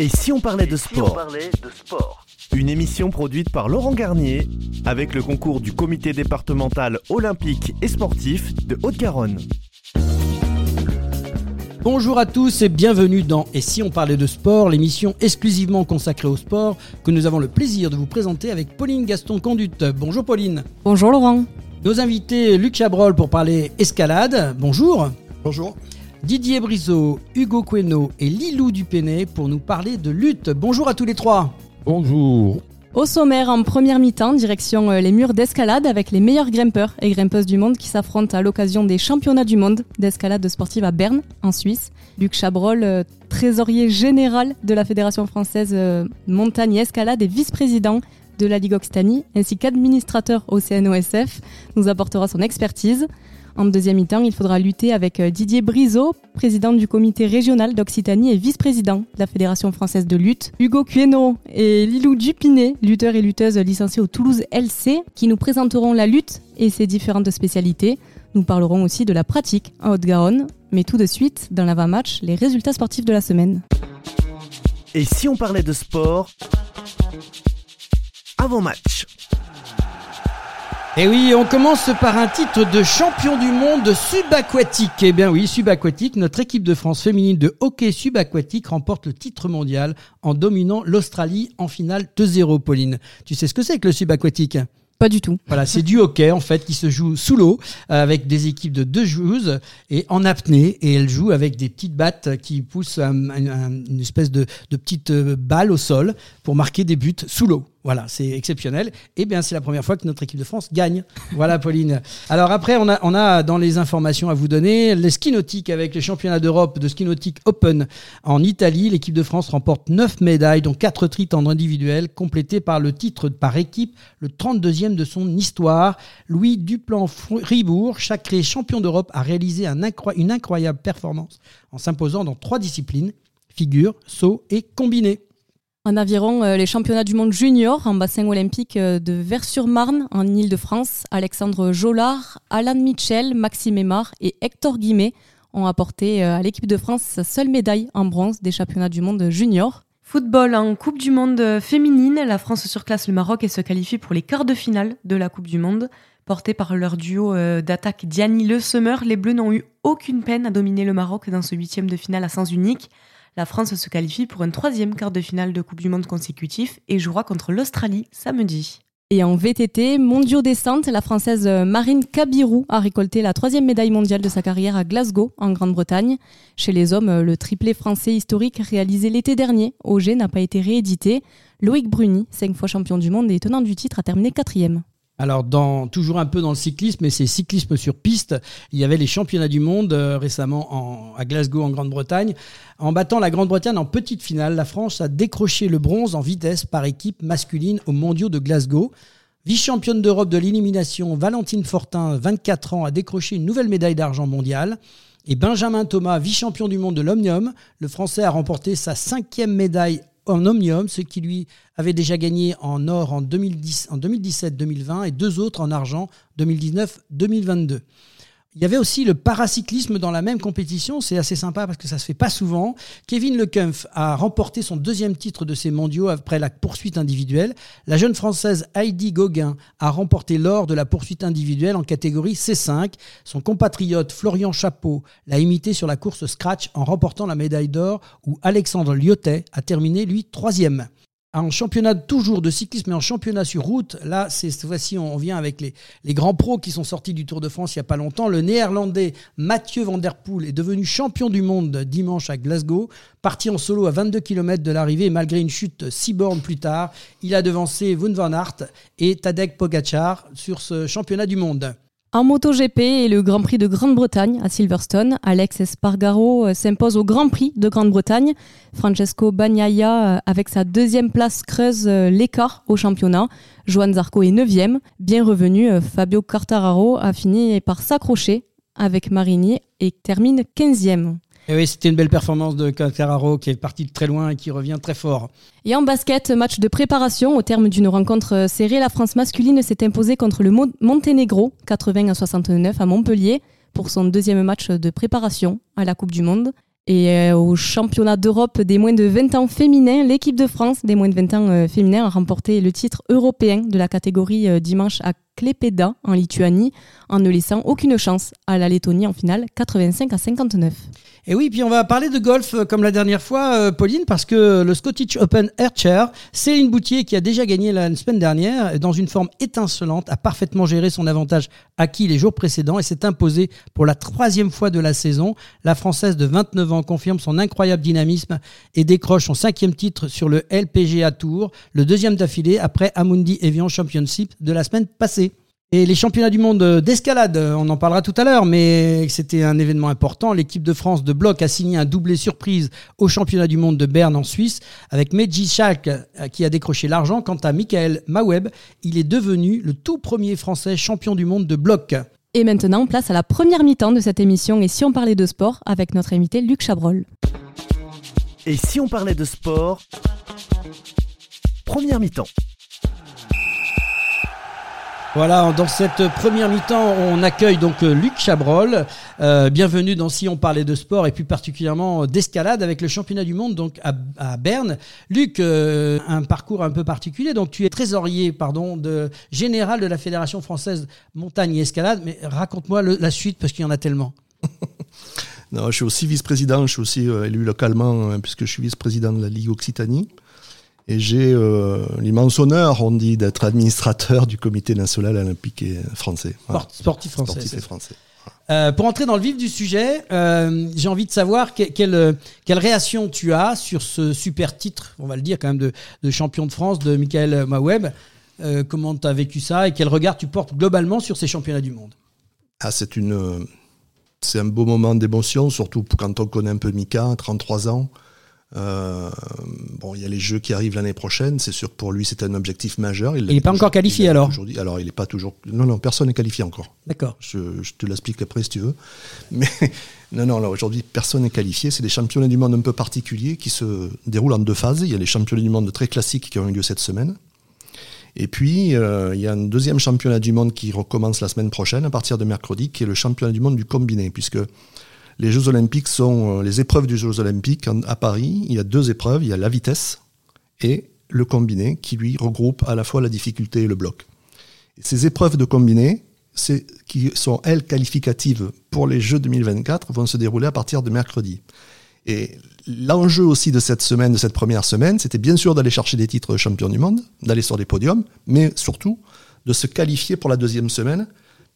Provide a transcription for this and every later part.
Et si on parlait de sport Une émission produite par Laurent Garnier avec le concours du comité départemental olympique et sportif de Haute-Garonne. Bonjour à tous et bienvenue dans Et si on parlait de sport, l'émission exclusivement consacrée au sport que nous avons le plaisir de vous présenter avec Pauline Gaston Conduite. Bonjour Pauline. Bonjour Laurent. Nos invités Luc Chabrol pour parler escalade. Bonjour. Bonjour. Didier Briseau, Hugo Queno et Lilou Dupénet pour nous parler de lutte. Bonjour à tous les trois. Bonjour. Au sommaire, en première mi-temps, direction euh, les murs d'escalade avec les meilleurs grimpeurs et grimpeuses du monde qui s'affrontent à l'occasion des championnats du monde d'escalade sportive à Berne, en Suisse. Luc Chabrol, euh, trésorier général de la Fédération française euh, montagne et escalade et vice-président de la Ligue Occitanie, ainsi qu'administrateur au CNOSF, nous apportera son expertise. En deuxième mi-temps, il faudra lutter avec euh, Didier Briseau, président du comité régional d'Occitanie et vice-président de la Fédération française de lutte, Hugo Cueno et Lilou Dupinet, lutteurs et lutteuses licenciés au Toulouse LC, qui nous présenteront la lutte et ses différentes spécialités. Nous parlerons aussi de la pratique en Haute-Garonne, mais tout de suite, dans l'avant-match, les résultats sportifs de la semaine. Et si on parlait de sport Avant-match. Et Eh oui, on commence par un titre de champion du monde subaquatique. Eh bien oui, subaquatique, notre équipe de France féminine de hockey subaquatique remporte le titre mondial en dominant l'Australie en finale 2-0, Pauline. Tu sais ce que c'est que le subaquatique? Pas du tout. Voilà, c'est du hockey en fait qui se joue sous l'eau euh, avec des équipes de deux joueuses et en apnée et elles jouent avec des petites battes qui poussent un- un- une espèce de, de petite euh, balle au sol pour marquer des buts sous l'eau. Voilà, c'est exceptionnel. Et bien, c'est la première fois que notre équipe de France gagne. Voilà, Pauline. Alors après, on a, on a dans les informations à vous donner les ski nautiques avec les championnats d'Europe de ski nautique Open en Italie. L'équipe de France remporte 9 médailles, dont 4 titres en individuel, complétés par le titre par équipe, le 32e de son histoire. Louis Duplan-Fribourg, sacré champion d'Europe, a réalisé une incroyable performance en s'imposant dans trois disciplines figure, saut et combiné. En aviron, euh, les championnats du monde junior en bassin olympique euh, de Vers-sur-Marne en Ile-de-France, Alexandre Jolard, Alan Mitchell, Maxime Aymar et Hector Guimet ont apporté euh, à l'équipe de France sa seule médaille en bronze des championnats du monde junior. Football en Coupe du Monde féminine, la France surclasse le Maroc et se qualifie pour les quarts de finale de la Coupe du Monde. Portés par leur duo d'attaque Diani Le Semeur, les Bleus n'ont eu aucune peine à dominer le Maroc dans ce huitième de finale à sens unique. La France se qualifie pour un troisième quart de finale de Coupe du Monde consécutif et jouera contre l'Australie samedi. Et en VTT, mondiaux descente, la Française Marine Kabirou a récolté la troisième médaille mondiale de sa carrière à Glasgow, en Grande-Bretagne. Chez les hommes, le triplé français historique réalisé l'été dernier au G n'a pas été réédité. Loïc Bruni, cinq fois champion du monde et tenant du titre, a terminé quatrième. Alors, toujours un peu dans le cyclisme, mais c'est cyclisme sur piste. Il y avait les championnats du monde euh, récemment en- à Glasgow, en Grande-Bretagne. En battant la Grande-Bretagne en petite finale, la France a décroché le bronze en vitesse par équipe masculine aux mondiaux de Glasgow. Vice-championne d'Europe de l'élimination, Valentine Fortin, 24 ans, a décroché une nouvelle médaille d'argent mondiale. Et Benjamin Thomas, vice-champion du monde de l'Omnium, le Français a remporté sa cinquième médaille en Omnium, ce qui lui avait déjà gagné en or en, 2010 en 2017-2020 et deux autres en argent 2019-2022. Il y avait aussi le paracyclisme dans la même compétition, c'est assez sympa parce que ça se fait pas souvent. Kevin Lecunf a remporté son deuxième titre de ces mondiaux après la poursuite individuelle. La jeune française Heidi Gauguin a remporté l'or de la poursuite individuelle en catégorie C5. Son compatriote Florian Chapeau l'a imité sur la course scratch en remportant la médaille d'or où Alexandre Lyotet a terminé lui troisième. En championnat toujours de cyclisme et en championnat sur route, là, c'est cette fois-ci, on vient avec les, grands pros qui sont sortis du Tour de France il n'y a pas longtemps. Le néerlandais Mathieu Van Der Poel est devenu champion du monde dimanche à Glasgow. Parti en solo à 22 km de l'arrivée, malgré une chute six bornes plus tard, il a devancé Wout van Aert et Tadej Pogacar sur ce championnat du monde. En MotoGP et le Grand Prix de Grande-Bretagne à Silverstone, Alex Espargaro euh, s'impose au Grand Prix de Grande-Bretagne. Francesco Bagnaia, euh, avec sa deuxième place, creuse euh, l'écart au championnat. Joan Zarco est neuvième. Bien revenu, Fabio Quartararo a fini par s'accrocher avec Marini et termine 15e. Et oui, c'était une belle performance de Quartararo qui est parti de très loin et qui revient très fort. Et en basket, match de préparation. Au terme d'une rencontre serrée, la France masculine s'est imposée contre le Mo- Monténégro, 80 à 69 à Montpellier, pour son deuxième match de préparation à la Coupe du Monde. Et euh, au championnat d'Europe des moins de 20 ans féminins, l'équipe de France des moins de 20 ans euh, féminins a remporté le titre européen de la catégorie euh, dimanche à Klepeda en Lituanie en ne laissant aucune chance à la Lettonie en finale 85 à 59. Et oui, puis on va parler de golf euh, comme la dernière fois, euh, Pauline, parce que le Scottish Open Air Chair, Céline Boutier, qui a déjà gagné la semaine dernière, dans une forme étincelante, a parfaitement géré son avantage acquis les jours précédents et s'est imposée pour la troisième fois de la saison. La Française de 29 ans confirme son incroyable dynamisme et décroche son cinquième titre sur le LPGA Tour, le deuxième d'affilée après Amundi Evian Championship de la semaine passée. Et les championnats du monde d'escalade, on en parlera tout à l'heure, mais c'était un événement important. L'équipe de France de bloc a signé un doublé surprise au championnat du monde de Berne en Suisse avec Meji Schalk qui a décroché l'argent. Quant à Michael Maweb, il est devenu le tout premier français champion du monde de bloc. Et maintenant, place à la première mi-temps de cette émission. Et si on parlait de sport avec notre invité Luc Chabrol. Et si on parlait de sport Première mi-temps. Voilà, dans cette première mi-temps, on accueille donc euh, Luc Chabrol. Euh, bienvenue dans Si on parlait de sport et plus particulièrement d'escalade avec le championnat du monde donc à, Berne. Luc, euh, un parcours un peu particulier. Donc tu es trésorier, pardon, de général de la Fédération française montagne et escalade. Mais raconte-moi la suite parce qu'il y en a tellement. non, je suis aussi vice-président. Je suis aussi élu localement hein, puisque je suis vice-président de la Ligue Occitanie. Et j'ai euh, l'immense honneur, on dit, d'être administrateur du comité national olympique français. Sportif français. français. Euh, pour entrer dans le vif du sujet, euh, j'ai envie de savoir quelle, quelle, réaction tu as sur ce super titre, on va le dire quand même, de, champion de France de Michael Maweb. comment tu as vécu ça et quel regard tu portes globalement sur ces championnats du monde? Ah, C'est une, c'est un beau moment d'émotion, surtout quand on connaît un peu Mika, 33 ans. Euh, bon, il y a les jeux qui arrivent l'année prochaine. C'est sûr que pour lui, c'est un objectif majeur. Il n'est pas encore qualifié alors Alors, il n'est pas toujours. Non, non, personne n'est qualifié encore. D'accord. Je, te l'explique après si tu veux. Mais non, non, là, aujourd'hui, personne n'est qualifié. C'est des championnats du monde un peu particuliers qui se déroulent en deux phases. Il y a les championnats du monde très classiques qui ont eu lieu cette semaine. Et puis, euh, il y a un deuxième championnat du monde qui recommence la semaine prochaine, à partir de mercredi, qui est le championnat du monde du combiné, puisque les Jeux Olympiques sont euh, les épreuves des Jeux Olympiques à Paris. Il y a deux épreuves. Il y a la vitesse et le combiné qui lui regroupe à la fois la difficulté et le bloc. ces épreuves de combiné, qui sont elles qualificatives pour les Jeux 2024, vont se dérouler à partir de mercredi. Et l'enjeu aussi de cette semaine, de cette première semaine, c'était bien sûr d'aller chercher des titres de champion du monde, d'aller sur des podiums, mais surtout de se qualifier pour la deuxième semaine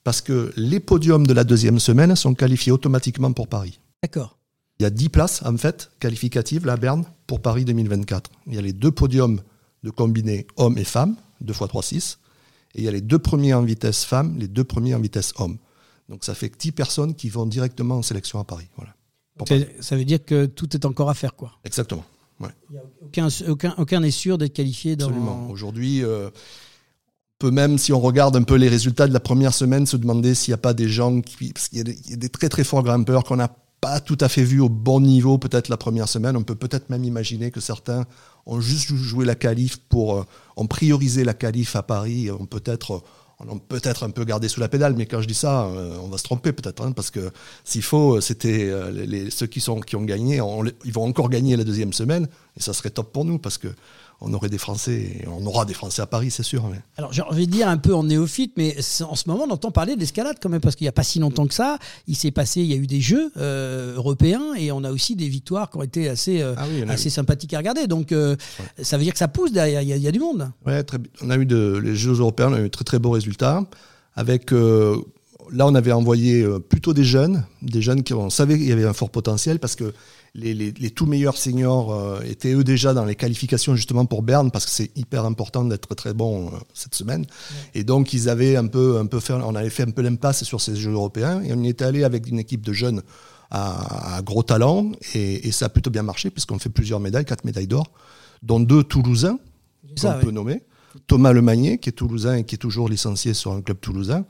parce que les podiums de la deuxième semaine sont qualifiés automatiquement pour Paris. D'accord. Il y a 10 places, en fait, qualificatives, la Berne, pour Paris 2024. Il y a les deux podiums de combiné hommes et femmes, 2 x 3, 6. Et il y a les deux premiers en vitesse femmes, les deux premiers en vitesse hommes. Donc ça fait 10 personnes qui vont directement en sélection à Paris. Voilà. Ça veut dire que tout est encore à faire, quoi. Exactement. aucun, aucun, aucun n'est sûr d'être qualifié dans. Absolument. Aujourd'hui, euh, peut même, si on regarde un peu les résultats de la première semaine, se demander s'il n'y a pas des gens qui. Parce qu'il y, a des très très forts grimpeurs qu'on n'a pas tout à fait vus au bon niveau peut-être la première semaine. On peut peut-être même imaginer que certains ont juste joué la qualif pour. Euh, ont priorisé la qualif à Paris, ont peut-être. On peut-être un peu gardé sous la pédale, mais quand je dis ça, euh, on va se tromper peut-être, hein, parce que s'il faut, c'était euh, ceux qui, sont, qui ont gagné, ils vont encore gagner la deuxième semaine, et ça serait top pour nous, parce que on aurait des Français, on aura des Français à Paris, c'est sûr. Alors j'ai envie de dire un peu en néophyte, mais en ce moment on entend parler de l'escalade quand même, parce qu'il n'y a pas si longtemps que ça, il s'est passé, il y a eu des Jeux euh, européens et on a aussi des victoires qui ont été assez, euh, ah assez sympathiques à regarder. Donc euh, ça veut dire que ça pousse derrière, il y, a, du monde. Ouais, on a eu de, les Jeux européens, on a eu de très très beaux résultats. Avec là, on avait envoyé plutôt des jeunes, des jeunes qui on savait qu'il y avait un fort potentiel parce que les, tout meilleurs seniors euh, étaient eux déjà dans les qualifications justement pour Berne parce que c'est hyper important d'être très bon euh, cette semaine. Et donc ils avaient un peu, un peu fait, on avait fait un peu l'impasse sur ces Jeux européens et on y était allé avec une équipe de jeunes à, gros talent et, ça a plutôt bien marché puisqu'on fait plusieurs médailles, quatre médailles d'or, dont deux Toulousains qu'on peut nommer. Thomas Lemagné, qui est toulousain et qui est toujours licencié sur un club toulousain,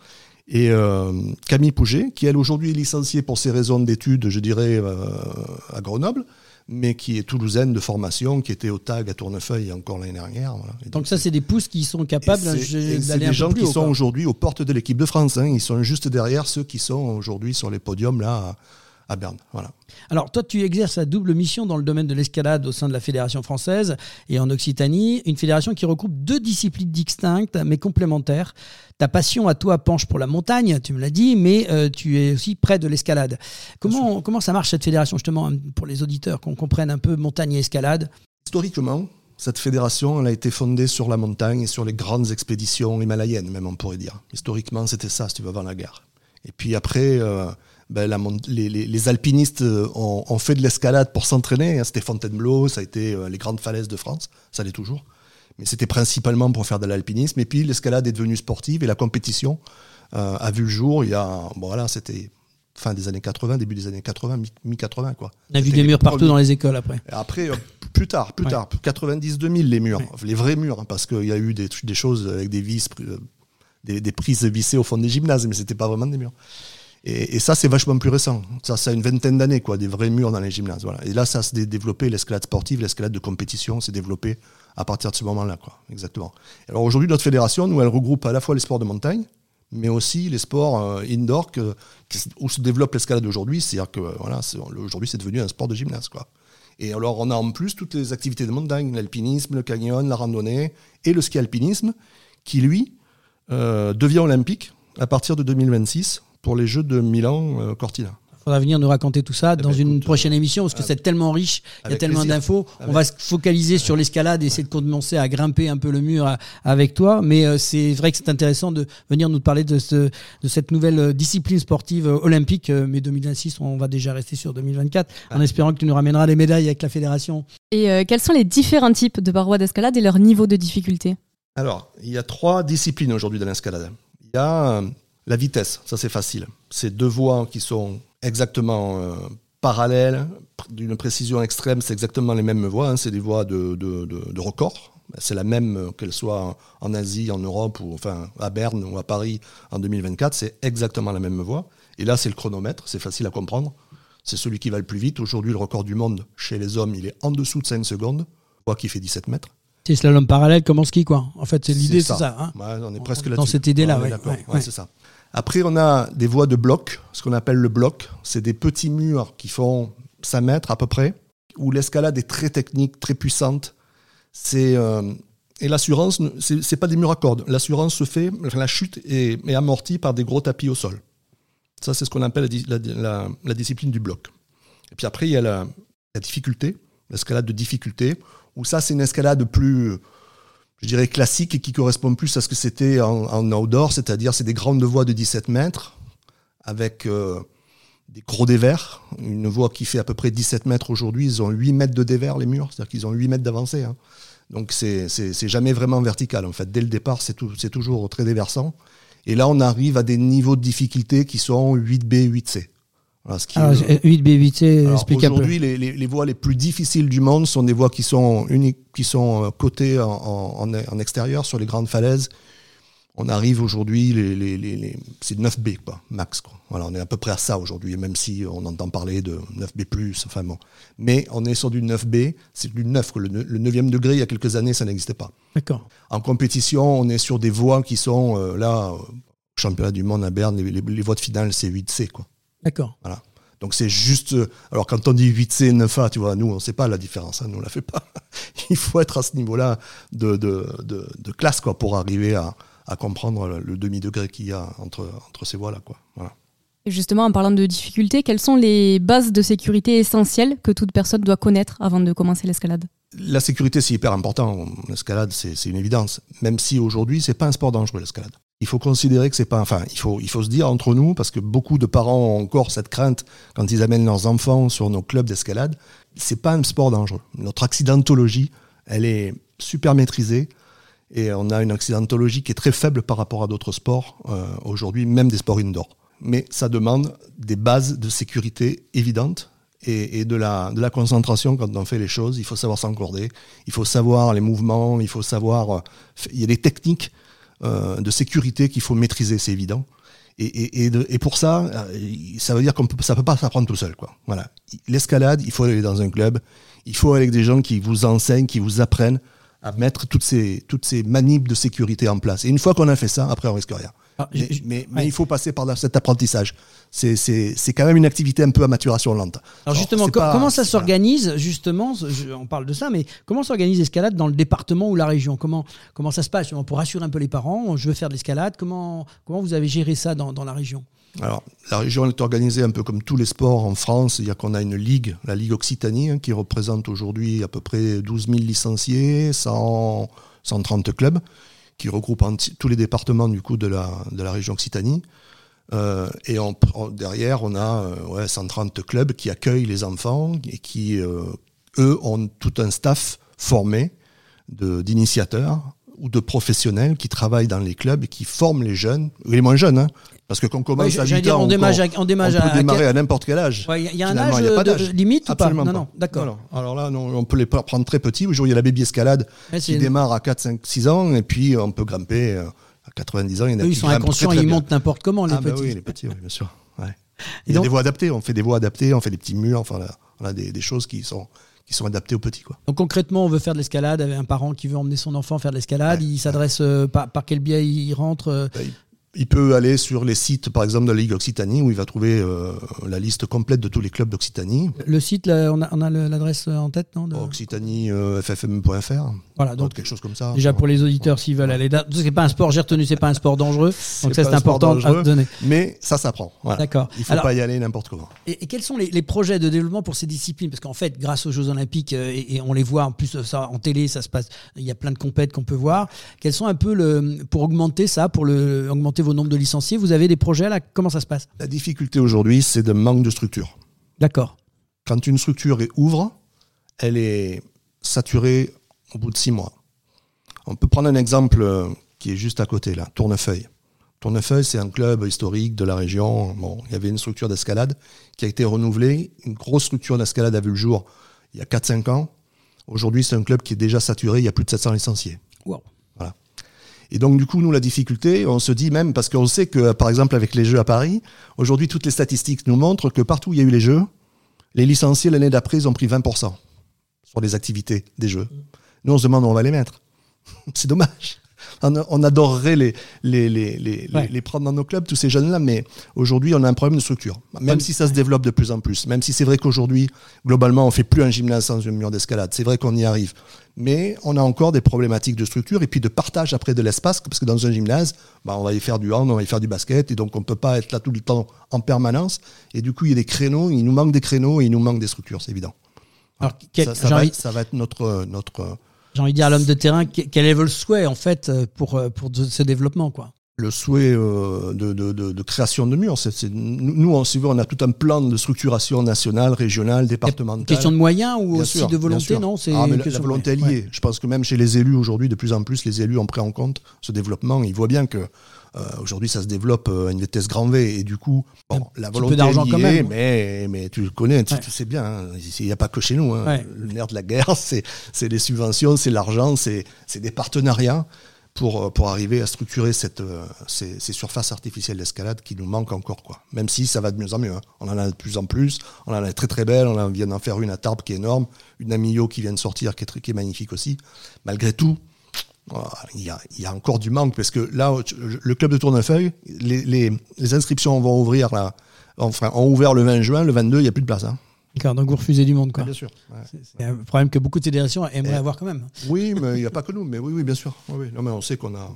et euh, Camille Pouget, qui elle aujourd'hui est licenciée pour ses raisons d'études, je dirais, euh, à Grenoble, mais qui est toulousaine de formation, qui était au TAG à Tournefeuille encore l'année dernière. donc, ça, c'est des pousses qui sont capables d'aller C'est des gens qui sont aujourd'hui aux portes de l'équipe de France. Hein. Ils sont juste derrière ceux qui sont aujourd'hui sur les podiums là à Berne. Voilà. Alors toi, tu exerces la double mission dans le domaine de l'escalade au sein de la Fédération française et en Occitanie, une fédération qui regroupe deux disciplines distinctes mais complémentaires. Ta passion à toi penche pour la montagne, tu me l'as dit, mais euh, tu es aussi près de l'escalade. Comment, comment ça marche cette fédération justement pour les auditeurs, qu'on comprenne un peu montagne et escalade? Historiquement, cette fédération, elle a été fondée sur la montagne et sur les grandes expéditions himalayennes, même on pourrait dire. Historiquement, c'était ça, si tu veux, avant la guerre. Et puis après, euh, ben, les, alpinistes euh, ont, fait de l'escalade pour s'entraîner. Hein. C'était Fontainebleau, ça a été euh, les grandes falaises de France, ça l'est toujours. Mais c'était principalement pour faire de l'alpinisme. Et puis l'escalade est devenue sportive et la compétition a vu le jour. Il y a, bon, voilà, c'était fin des années 80, début des années 80, mi-80 quoi. On a vu des murs partout dans les écoles après. après, plus tard, plus tard, 90-2000 les murs, les vrais murs, hein, parce qu'il y a eu des, des, choses avec des vis, des, des, prises vissées au fond des gymnases, mais c'était pas vraiment des murs. Et, ça, c'est vachement plus récent. Ça, ça a une vingtaine d'années, quoi, des vrais murs dans les gymnases. Voilà. Et là, ça s'est développé, l'escalade sportive, l'escalade de compétition s'est développé à partir de ce moment-là, quoi. Exactement. Alors aujourd'hui, notre fédération, nous, elle regroupe à la fois les sports de montagne, mais aussi les sports euh, indoor que, où se développe l'escalade aujourd'hui. C'est-à-dire que voilà, aujourd'hui, c'est devenu un sport de gymnase, quoi. Et alors, on a en plus toutes les activités de montagne, l'alpinisme, le canyon, la randonnée et le ski alpinisme, qui lui euh, devient olympique à partir de 2026 pour les Jeux de Milan-Cortina. Euh, il faudra venir nous raconter tout ça eh dans ben, une prochaine émission parce que c'est tellement riche, il y a tellement d'infos. On va se focaliser sur l'escalade et essayer de commencer à grimper un peu le mur avec toi. Mais c'est vrai que c'est intéressant de venir nous parler de, ce, de cette nouvelle discipline sportive olympique. Mais 2026, on va déjà rester sur 2024 en espérant que tu nous ramèneras les médailles avec la fédération. Et quels sont les différents types de parois d'escalade et leur niveau de difficulté? Alors, il y a trois disciplines aujourd'hui dans l'escalade. Il y a la vitesse, ça c'est facile. C'est deux voies qui sont exactement euh, parallèles, d'une précision extrême, c'est exactement les mêmes voies, hein. c'est des voies de, de, record. C'est la même euh, qu'elle soit en Asie, en Europe, ou enfin à Berne ou à Paris en 2024, c'est exactement la même voie. Et là, c'est le chronomètre, c'est facile à comprendre. C'est celui qui va le plus vite. Aujourd'hui, le record du monde chez les hommes, il est en dessous de 5 secondes, voie qui fait 17 mètres. C'est slalom parallèle comme en ski, quoi? En fait, c'est l'idée, c'est ça. Hein? on est presque Dans cette idée-là, oui. c'est ça. Après, on a des voies de bloc, ce qu'on appelle le bloc. C'est des petits murs qui font 5 mètres à peu près, où l'escalade est très technique, très puissante. C'est euh, et l'assurance, c'est pas des murs à cordes. L'assurance se fait, la chute est, amortie par des gros tapis au sol. Ça, c'est ce qu'on appelle la, discipline du bloc. Et puis après, il y a la, la difficulté, l'escalade de difficulté, où ça, c'est une escalade plus je dirais, classique et qui correspond plus à ce que c'était en, outdoor, c'est-à-dire c'est des grandes voies de 17 mètres avec euh, des gros dévers. Une voie qui fait à peu près 17 mètres aujourd'hui, ils ont 8 mètres de dévers, les murs, c'est-à-dire qu'ils ont 8 mètres d'avancée. Hein. Donc c'est jamais vraiment vertical. En fait, dès le départ, c'est toujours très déversant. Et là, on arrive à des niveaux de difficulté qui sont 8B, 8C. Voilà, 8B, 8C, explique Aujourd'hui, les, les, les, voies les plus difficiles du monde sont des voies qui sont uniques, qui sont euh, cotées en, en, en, extérieur sur les grandes falaises. On arrive aujourd'hui, les, les, c'est 9B, quoi, max. Quoi. Voilà, on est à peu près à ça aujourd'hui, même si on entend parler de 9B+, enfin bon. Mais on est sur du 9B, c'est du 9. Le, le 9e degré, il y a quelques années, ça n'existait pas. D'accord. En compétition, on est sur des voies qui sont, euh, là, championnat du monde à Berne, les, voies de finale, c'est 8C, quoi. D'accord. Voilà. Donc c'est juste. Alors quand on dit 8C, 9A, tu vois, nous, on ne sait pas la différence, hein, nous, on ne la fait pas. Il faut être à ce niveau-là de, de, de, classe quoi, pour arriver à, à comprendre le, demi-degré qu'il y a entre, entre ces voies-là. Quoi. Voilà. Et justement, en parlant de difficultés, quelles sont les bases de sécurité essentielles que toute personne doit connaître avant de commencer l'escalade? La sécurité, c'est hyper important. L'escalade, c'est une évidence. Même si aujourd'hui, c'est pas un sport dangereux, l'escalade il faut considérer que c'est pas, enfin, il faut, se dire entre nous, parce que beaucoup de parents ont encore cette crainte quand ils amènent leurs enfants sur nos clubs d'escalade. C'est pas un sport dangereux. Notre accidentologie, elle est super maîtrisée et on a une accidentologie qui est très faible par rapport à d'autres sports euh, aujourd'hui, même des sports indoor. Mais ça demande des bases de sécurité évidentes et, et, de, la, de la concentration quand on fait les choses. Il faut savoir s'encorder, il faut savoir les mouvements, il faut savoir. Euh, il y a des techniques euh, de sécurité qu'il faut maîtriser, c'est évident. Et, et, pour ça, euh, ça veut dire qu'on peut, ça peut pas s'apprendre tout seul. Voilà. L'escalade, il faut aller dans un club, il faut aller avec des gens qui vous enseignent, qui vous apprennent à mettre toutes ces, toutes ces de sécurité en place. Et une fois qu'on a fait ça, après on risque rien. Ah, mais, il faut passer par cet apprentissage. C'est quand même une activité un peu à maturation lente. Alors, justement, comment ça s'organise Justement, on parle de ça, mais comment s'organise l'escalade dans le département ou la région? Comment, comment ça se passe? Pour rassurer un peu les parents, je veux faire de l'escalade. Comment, comment vous avez géré ça dans, dans la région? Alors, la région est organisée un peu comme tous les sports en France. Il y a qu'on a une ligue, la Ligue Occitanie, hein, qui représente aujourd'hui à peu près 12 000 licenciés, 130 clubs qui regroupe tous les départements du coup de la, de la région Occitanie. Euh, et derrière, on a euh, ouais, 130 clubs qui accueillent les enfants et qui, euh, eux, ont tout un staff formé d'initiateurs ou de professionnels qui travaillent dans les clubs et qui forment les jeunes, les moins jeunes, hein, parce que quand commence à 8 ans, on, démarre on, démarre peut démarrer à n'importe quel âge. Il y, a un âge, limite ou pas Non, non, d'accord. Alors, là, on peut les prendre très petits. Aujourd'hui, il y a la baby escalade qui démarre à 4, 5, 6 ans, et puis on peut grimper euh, à 90 ans. Il y en a ils sont inconscients, ils montent n'importe comment, les ah, petits. Bah oui, les petits, oui, bien sûr. Il y a des voies adaptées. On fait des voies adaptées, on fait des petits murs. Enfin, on a des, choses qui sont qui sont adaptées aux petits. Quoi. Donc concrètement, on veut faire de l'escalade avec un parent qui veut emmener son enfant faire de l'escalade. il s'adresse euh, par, quel biais il rentre euh bah, il peut aller sur les sites, par exemple, de la Ligue Occitanie, où il va trouver euh, la liste complète de tous les clubs d'Occitanie. Le site, on a, on a l'adresse en tête, non OccitaniefFM.fr. Voilà, donc quelque chose comme ça. Déjà pour les auditeurs, s'ils veulent aller, c'est pas un sport, j'ai retenu, c'est pas un sport dangereux, donc ça c'est important à donner. Mais ça s'apprend. D'accord. Il faut pas y aller n'importe comment. Et, quels sont les, projets de développement pour ces disciplines? Parce qu'en fait, grâce aux Jeux Olympiques, euh, et, on les voit en plus ça en télé, ça se passe. Il y a plein de compètes qu'on peut voir. Quels sont un peu le pour augmenter ça, pour le, augmenter vos nombres de licenciés Vous avez des projets là Comment ça se passe? La difficulté aujourd'hui, c'est de manque de structure. D'accord. Quand une structure est ouvre, elle est saturée au bout de six mois. On peut prendre un exemple euh, qui est juste à côté, là, Tournefeuille. Tournefeuille, c'est un club historique de la région. Bon, il y avait une structure d'escalade qui a été renouvelée. Une grosse structure d'escalade a vu le jour il y a 4-5 ans. Aujourd'hui, c'est un club qui est déjà saturé. Il y a plus de 700 licenciés. Wow. Et donc, du coup, nous, la difficulté, on se dit même, parce qu'on sait que, par exemple, avec les Jeux à Paris, aujourd'hui, toutes les statistiques nous montrent que partout où il y a eu les Jeux, les licenciés, l'année d'après, ils ont pris 20% sur les activités des Jeux. Nous, on se demande où on va les mettre. c'est dommage. On, adorerait les, les, les, les, prendre dans nos clubs, tous ces jeunes-là, mais aujourd'hui, on a un problème de structure. Même si ça se développe de plus en plus, même si c'est vrai qu'aujourd'hui, globalement, on fait plus un gymnase sans un mur d'escalade, c'est vrai qu'on y arrive. Mais on a encore des problématiques de structure et puis de partage après de l'espace, parce que dans un gymnase, bah, on va y faire du hand, on va y faire du basket, et donc on ne peut pas être là tout le temps en permanence. Et du coup, il y a des créneaux, il nous manque des créneaux et il nous manque des structures, c'est évident. Alors, ça, va, ça, va, être notre, notre j'ai envie de dire à l'homme de terrain, quel est le souhait en fait euh, pour, euh, pour ce développement quoi? Le souhait euh, de, de, de, création de murs. Nous, en on a tout un plan de structuration nationale, régionale, départementale. Question de moyens ou aussi de volonté, non? C'est ah, la, volonté est liée. Je pense que même chez les élus aujourd'hui, de plus en plus, les élus ont pris en compte ce développement. Ils voient bien que aujourd'hui, ça se développe à une vitesse grand V et du coup, bon, la volonté d'argent quand même. Mais, mais tu le connais, tu, sais bien, hein. il n'y a pas que chez nous. Hein. Le nerf de la guerre, c'est les subventions, c'est l'argent, c'est des partenariats pour, pour arriver à structurer cette, euh, ces, surfaces artificielles d'escalade qui nous manquent encore. Quoi. Même si ça va de mieux en mieux. Hein. On en a de plus en plus, on en a très très belle, on vient d'en faire une à Tarbes qui est énorme, une à Millau qui vient de sortir qui est, qui est magnifique aussi. Malgré tout, il y, a, il y, a, encore du manque parce que là, le club de Tournefeuille, les, les, les inscriptions vont ouvrir là, enfin, ont ouvert le 20 juin, le 22, il n'y a plus de place. Hein. D'accord, donc vous refusez du monde, quoi. bien sûr. C'est un problème que beaucoup de fédérations aimeraient avoir quand même. Oui, mais il n'y a pas que nous, mais oui, oui, bien sûr. Oui, Non, mais on sait qu'on a,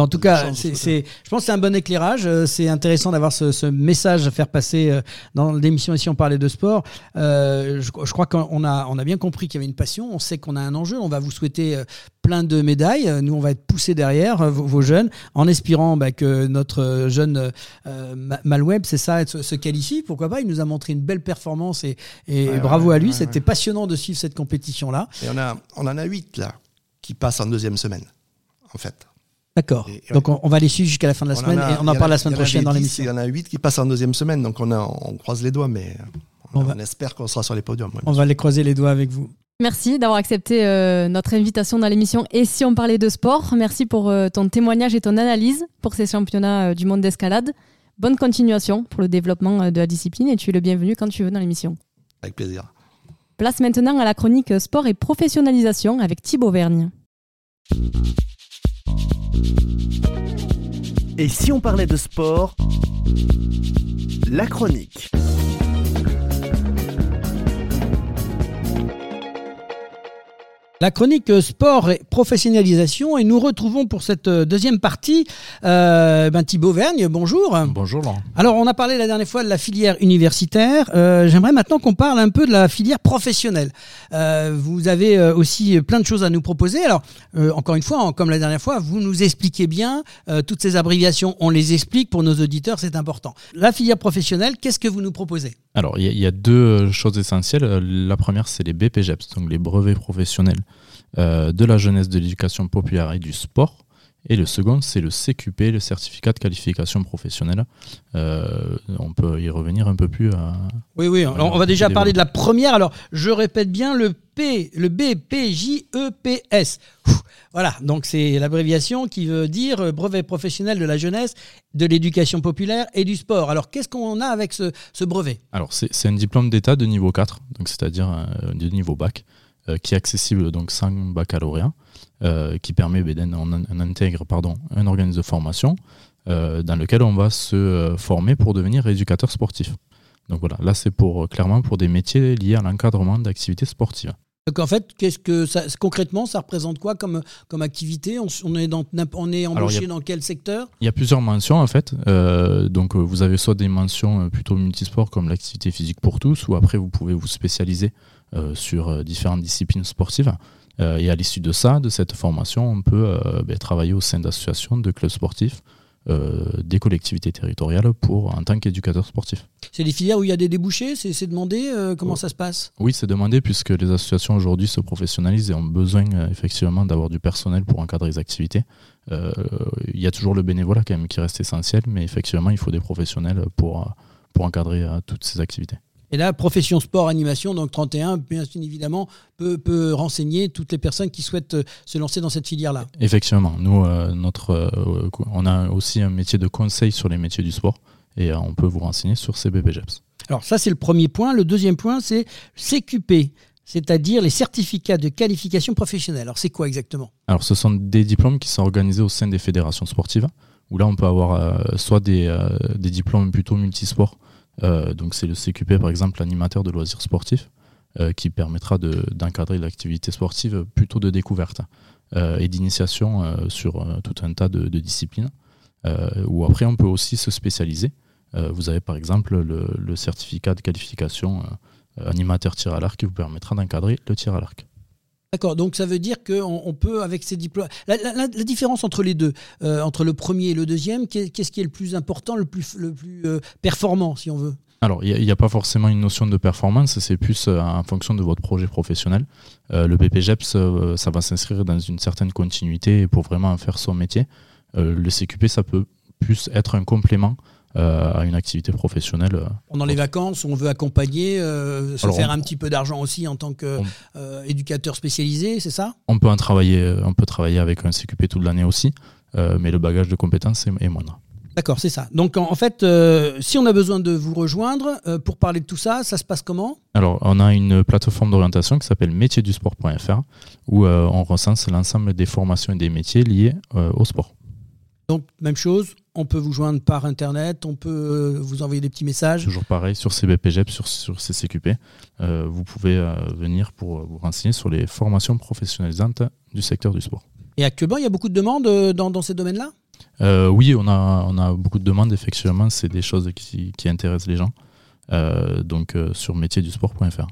en tout cas, c'est, je pense que c'est un bon éclairage. Euh, c'est intéressant d'avoir ce, message à faire passer euh, dans l'émission ici. On parlait de sport. Euh, je, crois qu'on a, on a bien compris qu'il y avait une passion. On sait qu'on a un enjeu. On va vous souhaiter plein de médailles. Nous, on va être poussés derrière vos, jeunes, en espérant bah, que notre jeune Malweb, c'est ça, se, qualifie. Pourquoi pas Il nous a montré une belle performance et, bravo à lui. C'était passionnant de suivre cette compétition-là. Et on a, on en a huit là qui passent en deuxième semaine, en fait. D'accord. Donc on, va les suivre jusqu'à la fin de la semaine et on en parle la semaine prochaine dans l'émission. Il y en a 8 qui passent en deuxième semaine, donc on, a, on croise les doigts, mais on, espère qu'on sera sur les podiums. on va les croiser les doigts avec vous. Merci d'avoir accepté euh, notre invitation dans l'émission Et si on parlait de sport? Merci pour euh, ton témoignage et ton analyse pour ces championnats euh, du monde d'escalade. Bonne continuation pour le développement de la discipline et tu es le bienvenu quand tu veux dans l'émission. Avec plaisir. Place maintenant à la chronique sport et professionnalisation avec Thibaut Vergne. Et si on parlait de sport La chronique. La chronique sport et professionnalisation et nous retrouvons pour cette euh, deuxième partie euh, ben Thibaut Vergne, bonjour. Bonjour Laurent. Alors on a parlé la dernière fois de la filière universitaire, euh, j'aimerais maintenant qu'on parle un peu de la filière professionnelle. Euh, vous avez aussi plein de choses à nous proposer. Alors encore une fois, comme la dernière fois, vous nous expliquez bien toutes ces abréviations, on les explique pour nos auditeurs, c'est important. La filière professionnelle, qu'est-ce que vous nous proposez? Alors il y, y, a deux choses essentielles. La première c'est les BPGEPS, donc les brevets professionnels euh, de la jeunesse, de l'éducation populaire et du sport. Et le second, c'est le CQP, le certificat de qualification professionnelle. Euh, on peut y revenir un peu plus. À, oui, oui. On va déjà parler de la première. Alors, je répète bien le P, le BPJEPS. Voilà, donc c'est l'abréviation qui veut dire brevet professionnel de la jeunesse, de l'éducation populaire et du sport. Alors, qu'est-ce qu'on a avec ce, ce brevet? Alors, c'est un diplôme d'état de niveau 4, donc c'est-à-dire euh, de niveau bac. Euh, qui est accessible donc sans baccalauréat, euh, qui permet, ben, on, on, intègre pardon, un organisme de formation euh, dans lequel on va se former pour devenir éducateur sportif. Donc voilà, là c'est pour clairement pour des métiers liés à l'encadrement d'activités sportives. Donc en fait, qu'est-ce que ça, concrètement, ça représente quoi comme, comme activité? On, on, est dans, on est embauché a, dans quel secteur? Il y a plusieurs mentions en fait. Euh, donc vous avez soit des mentions plutôt multisports comme l'activité physique pour tous, ou après vous pouvez vous spécialiser sur euh, différentes disciplines sportives. Euh, et à l'issue de ça, de cette formation, on peut ben, travailler au sein d'associations, de clubs sportifs, des collectivités territoriales pour en tant qu'éducateur sportif. C'est des filières où il y a des débouchés C'est demandé Comment ça se passe? Oui, c'est demandé puisque les associations aujourd'hui se professionnalisent et ont besoin effectivement d'avoir du personnel pour encadrer les activités. Il y a toujours le bénévolat quand même qui reste essentiel, mais effectivement, il faut des professionnels pour, pour encadrer toutes ces activités. Et là, profession sport, animation, donc 31, bien évidemment, peut, peut, renseigner toutes les personnes qui souhaitent euh, se lancer dans cette filière-là. Effectivement, nous, euh, notre, euh, on a aussi un métier de conseil sur les métiers du sport et on peut vous renseigner sur ces BPGEPS. Alors ça, c'est le premier point. Le deuxième point, c'est CQP c'est-à-dire les certificats de qualification professionnelle. Alors c'est quoi exactement? Alors ce sont des diplômes qui sont organisés au sein des fédérations sportives, où là on peut avoir euh, soit des, euh, des, diplômes plutôt multisports, donc c'est le CQP par exemple, animateur de loisirs sportifs, euh, qui permettra d'encadrer l'activité sportive plutôt de découverte euh, et d'initiation euh, sur tout un tas de, disciplines. ou après on peut aussi se spécialiser. vous avez par exemple le, le certificat de qualification animateur tir à l'arc qui vous permettra d'encadrer le tir à l'arc. D'accord, donc ça veut dire qu'on on peut, avec ces diplômes. La, différence entre les deux, euh, entre le premier et le deuxième, qu'est-ce qui est le plus important, le plus, le plus euh, performant, si on veut? Alors, il n'y a, pas forcément une notion de performance, c'est plus euh, en fonction de votre projet professionnel. Le BPGEPS, ça va s'inscrire dans une certaine continuité pour vraiment faire son métier. le CQP, ça peut plus être un complément euh, à une activité professionnelle. euh, Pendant les vacances, on veut accompagner, euh, se Alors, faire on- un petit peu d'argent aussi en tant qu'éducateur spécialisé, c'est ça? On peut en travailler, on peut travailler avec un CQP toute l'année aussi, mais le bagage de compétences est, est moindre. D'accord, c'est ça. Donc en, en fait, euh, si on a besoin de vous rejoindre euh, pour parler de tout ça, ça se passe comment? Alors, on a une plateforme d'orientation qui s'appelle métiersdusport.fr où euh, on recense l'ensemble des formations et des métiers liés au sport. Donc même chose, on peut vous joindre par Internet, on peut euh, vous envoyer des petits messages. Toujours pareil sur CBPGEP, sur, sur CCQP. Euh, vous pouvez euh, venir pour vous renseigner sur les formations professionnalisantes du secteur du sport. Et actuellement, il y a beaucoup de demandes dans, dans ces domaines-là? Euh, oui, on a, on a beaucoup de demandes, effectivement, c'est des choses qui, qui intéressent les gens. Donc sur métiersdusport.fr.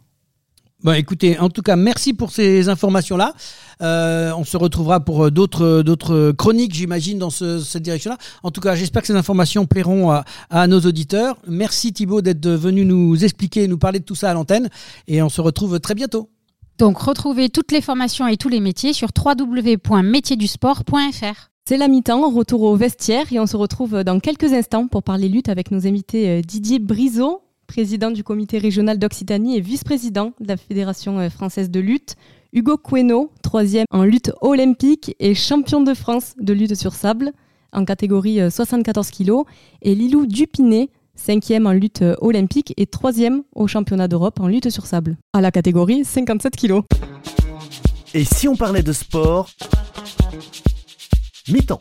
Bon, écoutez, en tout cas, merci pour ces informations-là. Euh, on se retrouvera pour euh, d'autres d'autres chroniques, j'imagine, dans ce- cette direction-là. En tout cas, j'espère que ces informations plairont à, à nos auditeurs. Merci Thibaut d'être venu nous expliquer, nous parler de tout ça à l'antenne. Et on se retrouve très bientôt. Donc retrouvez toutes les formations et tous les métiers sur www.métiersdusport.fr. C'est la mi-temps, retour au vestiaire et on se retrouve dans quelques instants pour parler lutte avec nos invités euh, Didier Briseau, président du comité régional d'Occitanie et vice-président de la Fédération euh, française de lutte, Hugo Queno, troisième en lutte olympique et champion de France de lutte sur sable en catégorie euh, 74 kg, et Lilou Dupinet, cinquième en lutte euh, olympique et troisième au championnat d'Europe en lutte sur sable, à la catégorie 57 kg. Et si on parlait de sport? Mi-temps.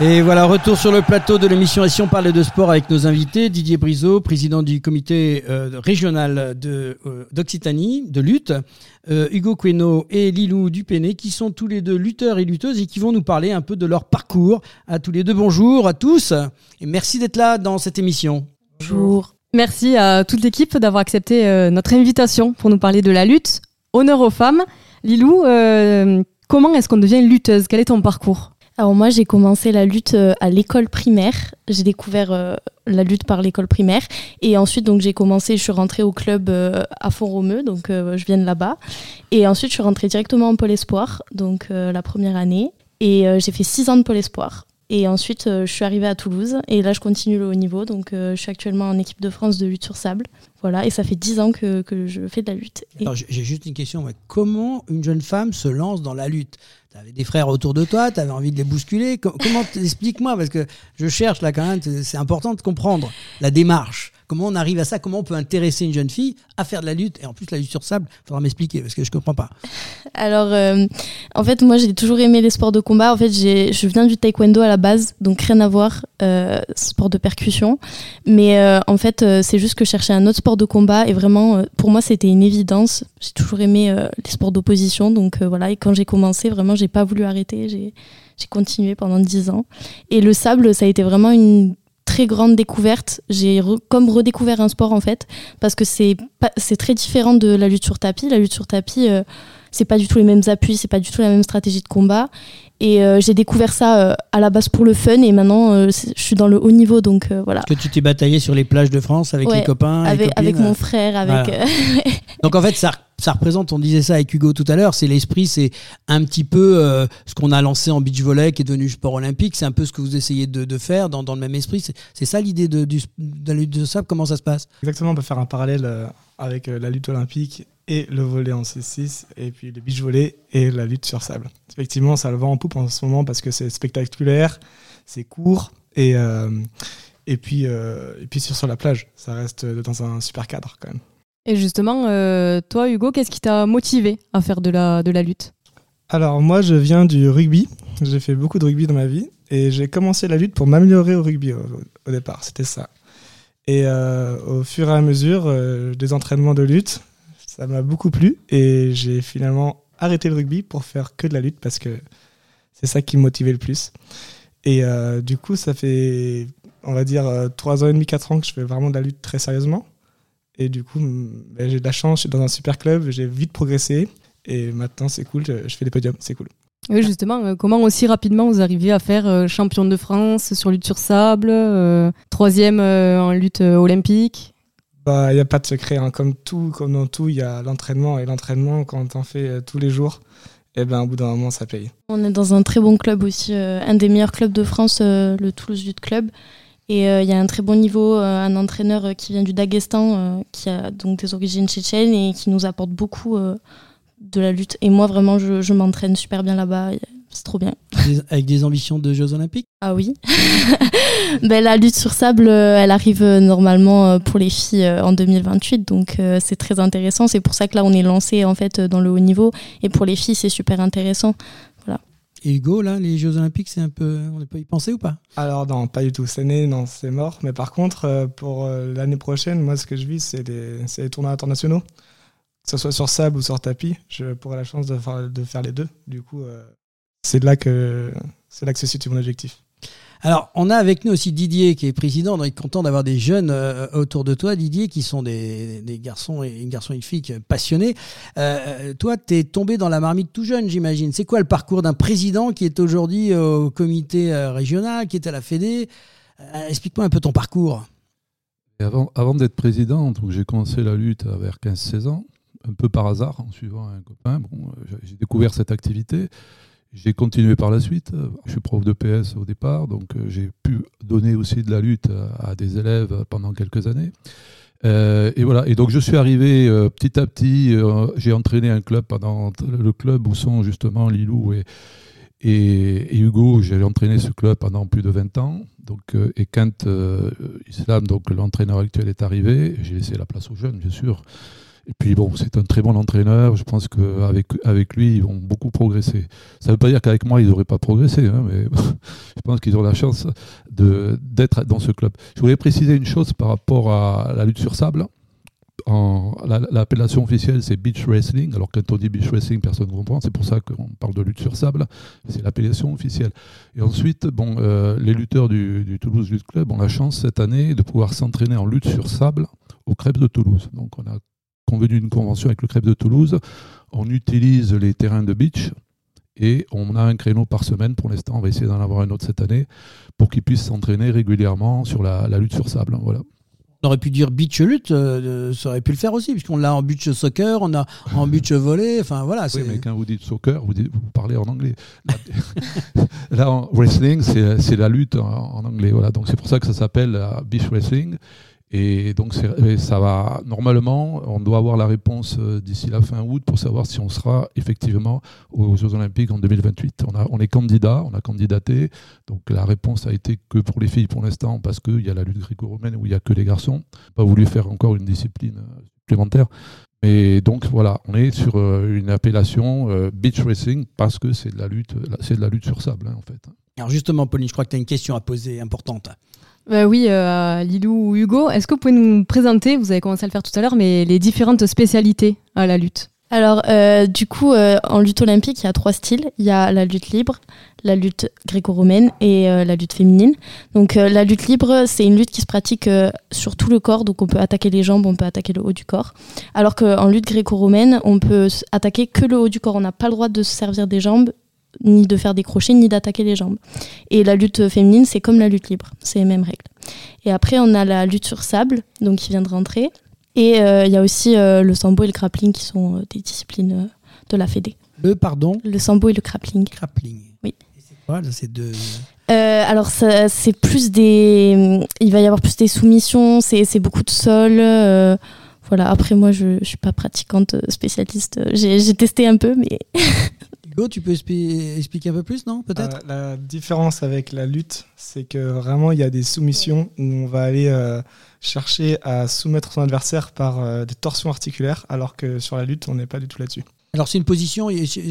Et voilà, retour sur le plateau de l'émission Et si on parlait de sport avec nos invités, Didier Briseau, président du comité euh, régional euh, d'Occitanie, de lutte, euh, Hugo Queno et Lilou Dupéné, qui sont tous les deux lutteurs et lutteuses et qui vont nous parler un peu de leur parcours. À tous les deux, bonjour à tous et merci d'être là dans cette émission. Bonjour. Merci à toute l'équipe d'avoir accepté notre invitation pour nous parler de la lutte. Honneur aux femmes. Lilou, comment est-ce qu'on devient lutteuse? Quel est ton parcours? Alors moi j'ai commencé la lutte euh, à l'école primaire. J'ai découvert euh, la lutte par l'école primaire et ensuite donc j'ai commencé, je suis rentrée au club euh, à Font-Romeu, donc je viens de là-bas. Et ensuite je suis rentrée directement en pôle espoir, donc la première année. Et j'ai fait six ans de pôle espoir. Et ensuite, je suis arrivée à Toulouse et là, je continue le haut niveau. Donc, je suis actuellement en équipe de France de lutte sur sable. Voilà, et ça fait dix ans que, je fais de la lutte. J'ai juste une question. Comment une jeune femme se lance dans la lutte? Tu avais des frères autour de toi, tu avais envie de les bousculer. Comment explique-moi parce que je cherche là quand même, c'est important de comprendre la démarche. Comment on arrive à ça? Comment on peut intéresser une jeune fille à faire de la lutte? Et en plus, la lutte sur sable, il faudra m'expliquer parce que je ne comprends pas. Alors, euh, en fait, moi, j'ai toujours aimé les sports de combat. En fait, je viens du taekwondo à la base, donc rien à voir, euh, sport de percussion. Mais euh, en fait, c'est juste que je cherchais un autre sport de combat et vraiment, pour moi, c'était une évidence. J'ai toujours aimé les sports d'opposition. Donc voilà, et quand j'ai commencé, vraiment, j'ai pas voulu arrêter. J'ai continué pendant dix ans. Et le sable, ça a été vraiment une très grande découverte. J'ai comme redécouvert un sport en fait, parce que c'est c'est très différent de la lutte sur tapis. La lutte sur tapis, euh, c'est pas du tout les mêmes appuis, c'est pas du tout la même stratégie de combat. Et euh, j'ai découvert ça euh, à la base pour le fun et maintenant je suis dans le haut niveau donc voilà. Que tu t'es bataillé sur les plages de France avec les copains, avec, avec mon frère, avec. donc en fait ça ça représente, on disait ça avec Hugo tout à l'heure, c'est l'esprit, c'est un petit peu euh, ce qu'on a lancé en beach volley qui est devenu sport olympique, c'est un peu ce que vous essayez de, faire dans, le même esprit. C'est ça l'idée de, la lutte de sable, comment ça se passe? Exactement, on peut faire un parallèle euh, avec euh, la lutte olympique et le volet en C6, et puis le beach volley et la lutte sur sable. Effectivement, ça le vend en poupe en ce moment parce que c'est spectaculaire, c'est court, et, et, puis, et puis sur, sur la plage, ça reste dans un super cadre quand même. Et justement, euh, toi, Hugo, qu'est-ce qui t'a motivé à faire de la, de la lutte? Alors, moi, je viens du rugby. J'ai fait beaucoup de rugby dans ma vie. Et j'ai commencé la lutte pour m'améliorer au rugby au, départ. C'était ça. Et euh, au fur et à mesure euh, des entraînements de lutte, ça m'a beaucoup plu. Et j'ai finalement arrêté le rugby pour faire que de la lutte parce que c'est ça qui me motivait le plus. Et du coup, ça fait, on va dire, 3 ans et demi, 4 ans que je fais vraiment de la lutte très sérieusement. Et du coup, ben, j'ai de la chance, je suis dans un super club, j'ai vite progressé. Et maintenant, c'est cool, je, fais des podiums, c'est cool. Oui, justement, euh, comment aussi rapidement vous arrivez à faire euh, champion de France sur lutte sur sable, euh, troisième en lutte olympique? Bah, il n'y a pas de secret, hein. comme tout, comme dans tout, il y a l'entraînement et l'entraînement quand on fait tous les jours. Et eh ben, au bout d'un moment, ça paye. On est dans un très bon club aussi, un des meilleurs clubs de France, le Toulouse Youth Club. Et euh, il y a un très bon niveau, euh, un entraîneur euh, qui vient du Daghestan, qui a donc des origines tchétchènes et qui nous apporte beaucoup de la lutte. Et moi, vraiment, je, m'entraîne super bien là-bas. C'est trop bien. Avec des ambitions de Jeux Olympiques? Ah oui. ben, la lutte sur sable, elle arrive normalement pour les filles en 2028. Donc c'est très intéressant. C'est pour ça que là, on est lancé en fait dans le haut niveau. Et pour les filles, c'est super intéressant. Et Hugo, là, les Jeux Olympiques, c'est un peu. On peut y penser ou pas? Alors, non, pas du tout. Cette année, non, c'est mort. Mais par contre, euh, pour euh, l'année prochaine, moi, ce que je vis, c'est les, tournois internationaux. Que ce soit sur sable ou sur tapis, je pourrais la chance de faire, de faire les deux. Du coup, euh, c'est là que se situe mon objectif. Alors, on a avec nous aussi Didier, qui est président. On est content d'avoir des jeunes euh, autour de toi, Didier, qui sont des, garçons et une garçon et une fille passionnés. Euh, toi, tu es tombé dans la marmite tout jeune, j'imagine. C'est quoi le parcours d'un président qui est aujourd'hui au comité euh, régional, qui est à la Fédé? Explique-moi un peu ton parcours. avant, avant d'être président, j'ai commencé la lutte vers 15-16 ans, un peu par hasard, en suivant un copain. Bon, j'ai découvert cette activité. J'ai continué par la suite. Je suis prof de PS au départ, donc euh, j'ai pu donner aussi de la lutte à des élèves pendant quelques années. Euh, et voilà. Et donc je suis arrivé euh, petit à petit. j'ai entraîné un club pendant le club où sont justement Lilou et, Hugo. J'ai entraîné ce club pendant plus de 20 ans. Donc, et quand Islam, donc l'entraîneur actuel, est arrivé, j'ai laissé la place aux jeunes, bien sûr. Et puis bon, c'est un très bon entraîneur. Je pense qu'avec avec lui, ils vont beaucoup progresser. Ça ne veut pas dire qu'avec moi, ils n'auraient pas progressé, hein, mais je pense qu'ils ont la chance d'être dans ce club. Je voulais préciser une chose par rapport à la lutte sur sable. L'appellation officielle, c'est beach wrestling. Alors quand on dit beach wrestling, personne ne comprend. C'est pour ça qu'on parle de lutte sur sable. C'est l'appellation officielle. Et ensuite, bon, euh, les lutteurs du, du Toulouse Lutte Club ont la chance cette année de pouvoir s'entraîner en lutte sur sable au Crêpes de Toulouse. Donc on a convenu d'une convention avec le Crêpe de Toulouse. On utilise les terrains de beach et on a un créneau par semaine. Pour l'instant, on va essayer d'en avoir un autre cette année pour qu'ils puissent s'entraîner régulièrement sur la, lutte sur sable. Voilà. On aurait pu dire beach lutte, euh, ça aurait pu le faire aussi, puisqu'on l'a en beach soccer, on a en beach volley, enfin voilà. Oui, mais quand vous dites soccer, vous, parlez en anglais. Là, en wrestling, c'est la lutte en, anglais, voilà. Donc c'est pour ça que ça s'appelle euh, beach wrestling. Et donc ça va normalement, on doit avoir la réponse euh, d'ici la fin août pour savoir si on sera effectivement aux Jeux Olympiques en 2028. On, est candidat, on a candidaté, donc la réponse a été que pour les filles pour l'instant parce qu'il y a la lutte gréco-romaine où il n'y a que les garçons. Pas voulu faire encore une discipline euh, supplémentaire. Et donc voilà, on est sur euh, une appellation beach racing parce que c'est de la lutte, c'est de la lutte sur sable hein, en fait. Alors justement, Pauline, je crois que tu as une question à poser importante. Bah oui, euh, Lilou ou Hugo, est-ce que vous pouvez nous présenter, vous avez commencé à le faire tout à l'heure, mais les différentes spécialités à la lutte? Alors, euh, du coup, euh, en lutte olympique, il y a trois styles. Il y a la lutte libre, la lutte gréco-romaine et la lutte féminine. Donc, la lutte libre, c'est une lutte qui se pratique sur tout le corps. Donc, on peut attaquer les jambes, on peut attaquer le haut du corps. Alors qu'en lutte gréco-romaine, on peut attaquer que le haut du corps. On n'a pas le droit de se servir des jambes ni de faire des crochets, ni d'attaquer les jambes. Et la lutte féminine, c'est comme la lutte libre, c'est les mêmes règles. Et après, on a la lutte sur sable, donc qui vient de rentrer. Et euh, il y a aussi euh, le sambo et le grappling qui sont euh, des disciplines de la Fédé. Le, pardon? Le sambo et le grappling. Grappling. Oui. c'est quoi deux. alors c'est plus des, il va y avoir plus des soumissions, c'est beaucoup de sol. voilà. Après moi je, ne suis pas pratiquante spécialiste. J'ai testé un peu, mais tu peux expliquer un peu plus, non Peut-être? Euh, La différence avec la lutte, c'est que vraiment, il y a des soumissions où on va aller euh, chercher à soumettre son adversaire par euh, des torsions articulaires, alors que sur la lutte, on n'est pas du tout là-dessus. Alors c'est une position,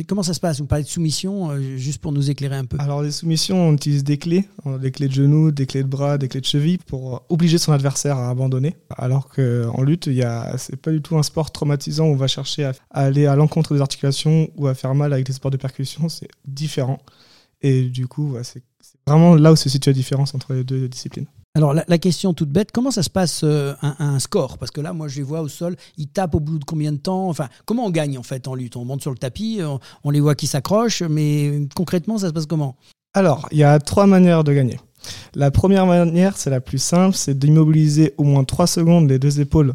comment ça se passe? Vous parlez de soumission, euh, juste pour nous éclairer un peu. Alors les soumissions, on utilise des clés, des clés de genoux, des clés de bras, des clés de cheville pour obliger son adversaire à abandonner. Alors qu'en lutte, ce n'est pas du tout un sport traumatisant où on va chercher à, aller à l'encontre des articulations ou à faire mal avec des sports de percussion, c'est différent. Et du coup, c'est vraiment là où se situe la différence entre les deux disciplines. Alors la, question toute bête, comment ça se passe euh, un, score? Parce que là, moi, je les vois au sol, ils tapent au bout de combien de temps? Enfin, comment on gagne en fait en lutte? On monte sur le tapis, on, les voit qui s'accrochent, mais concrètement, ça se passe comment? Alors, il y a trois manières de gagner. La première manière, c'est la plus simple, c'est d'immobiliser au moins trois secondes les deux épaules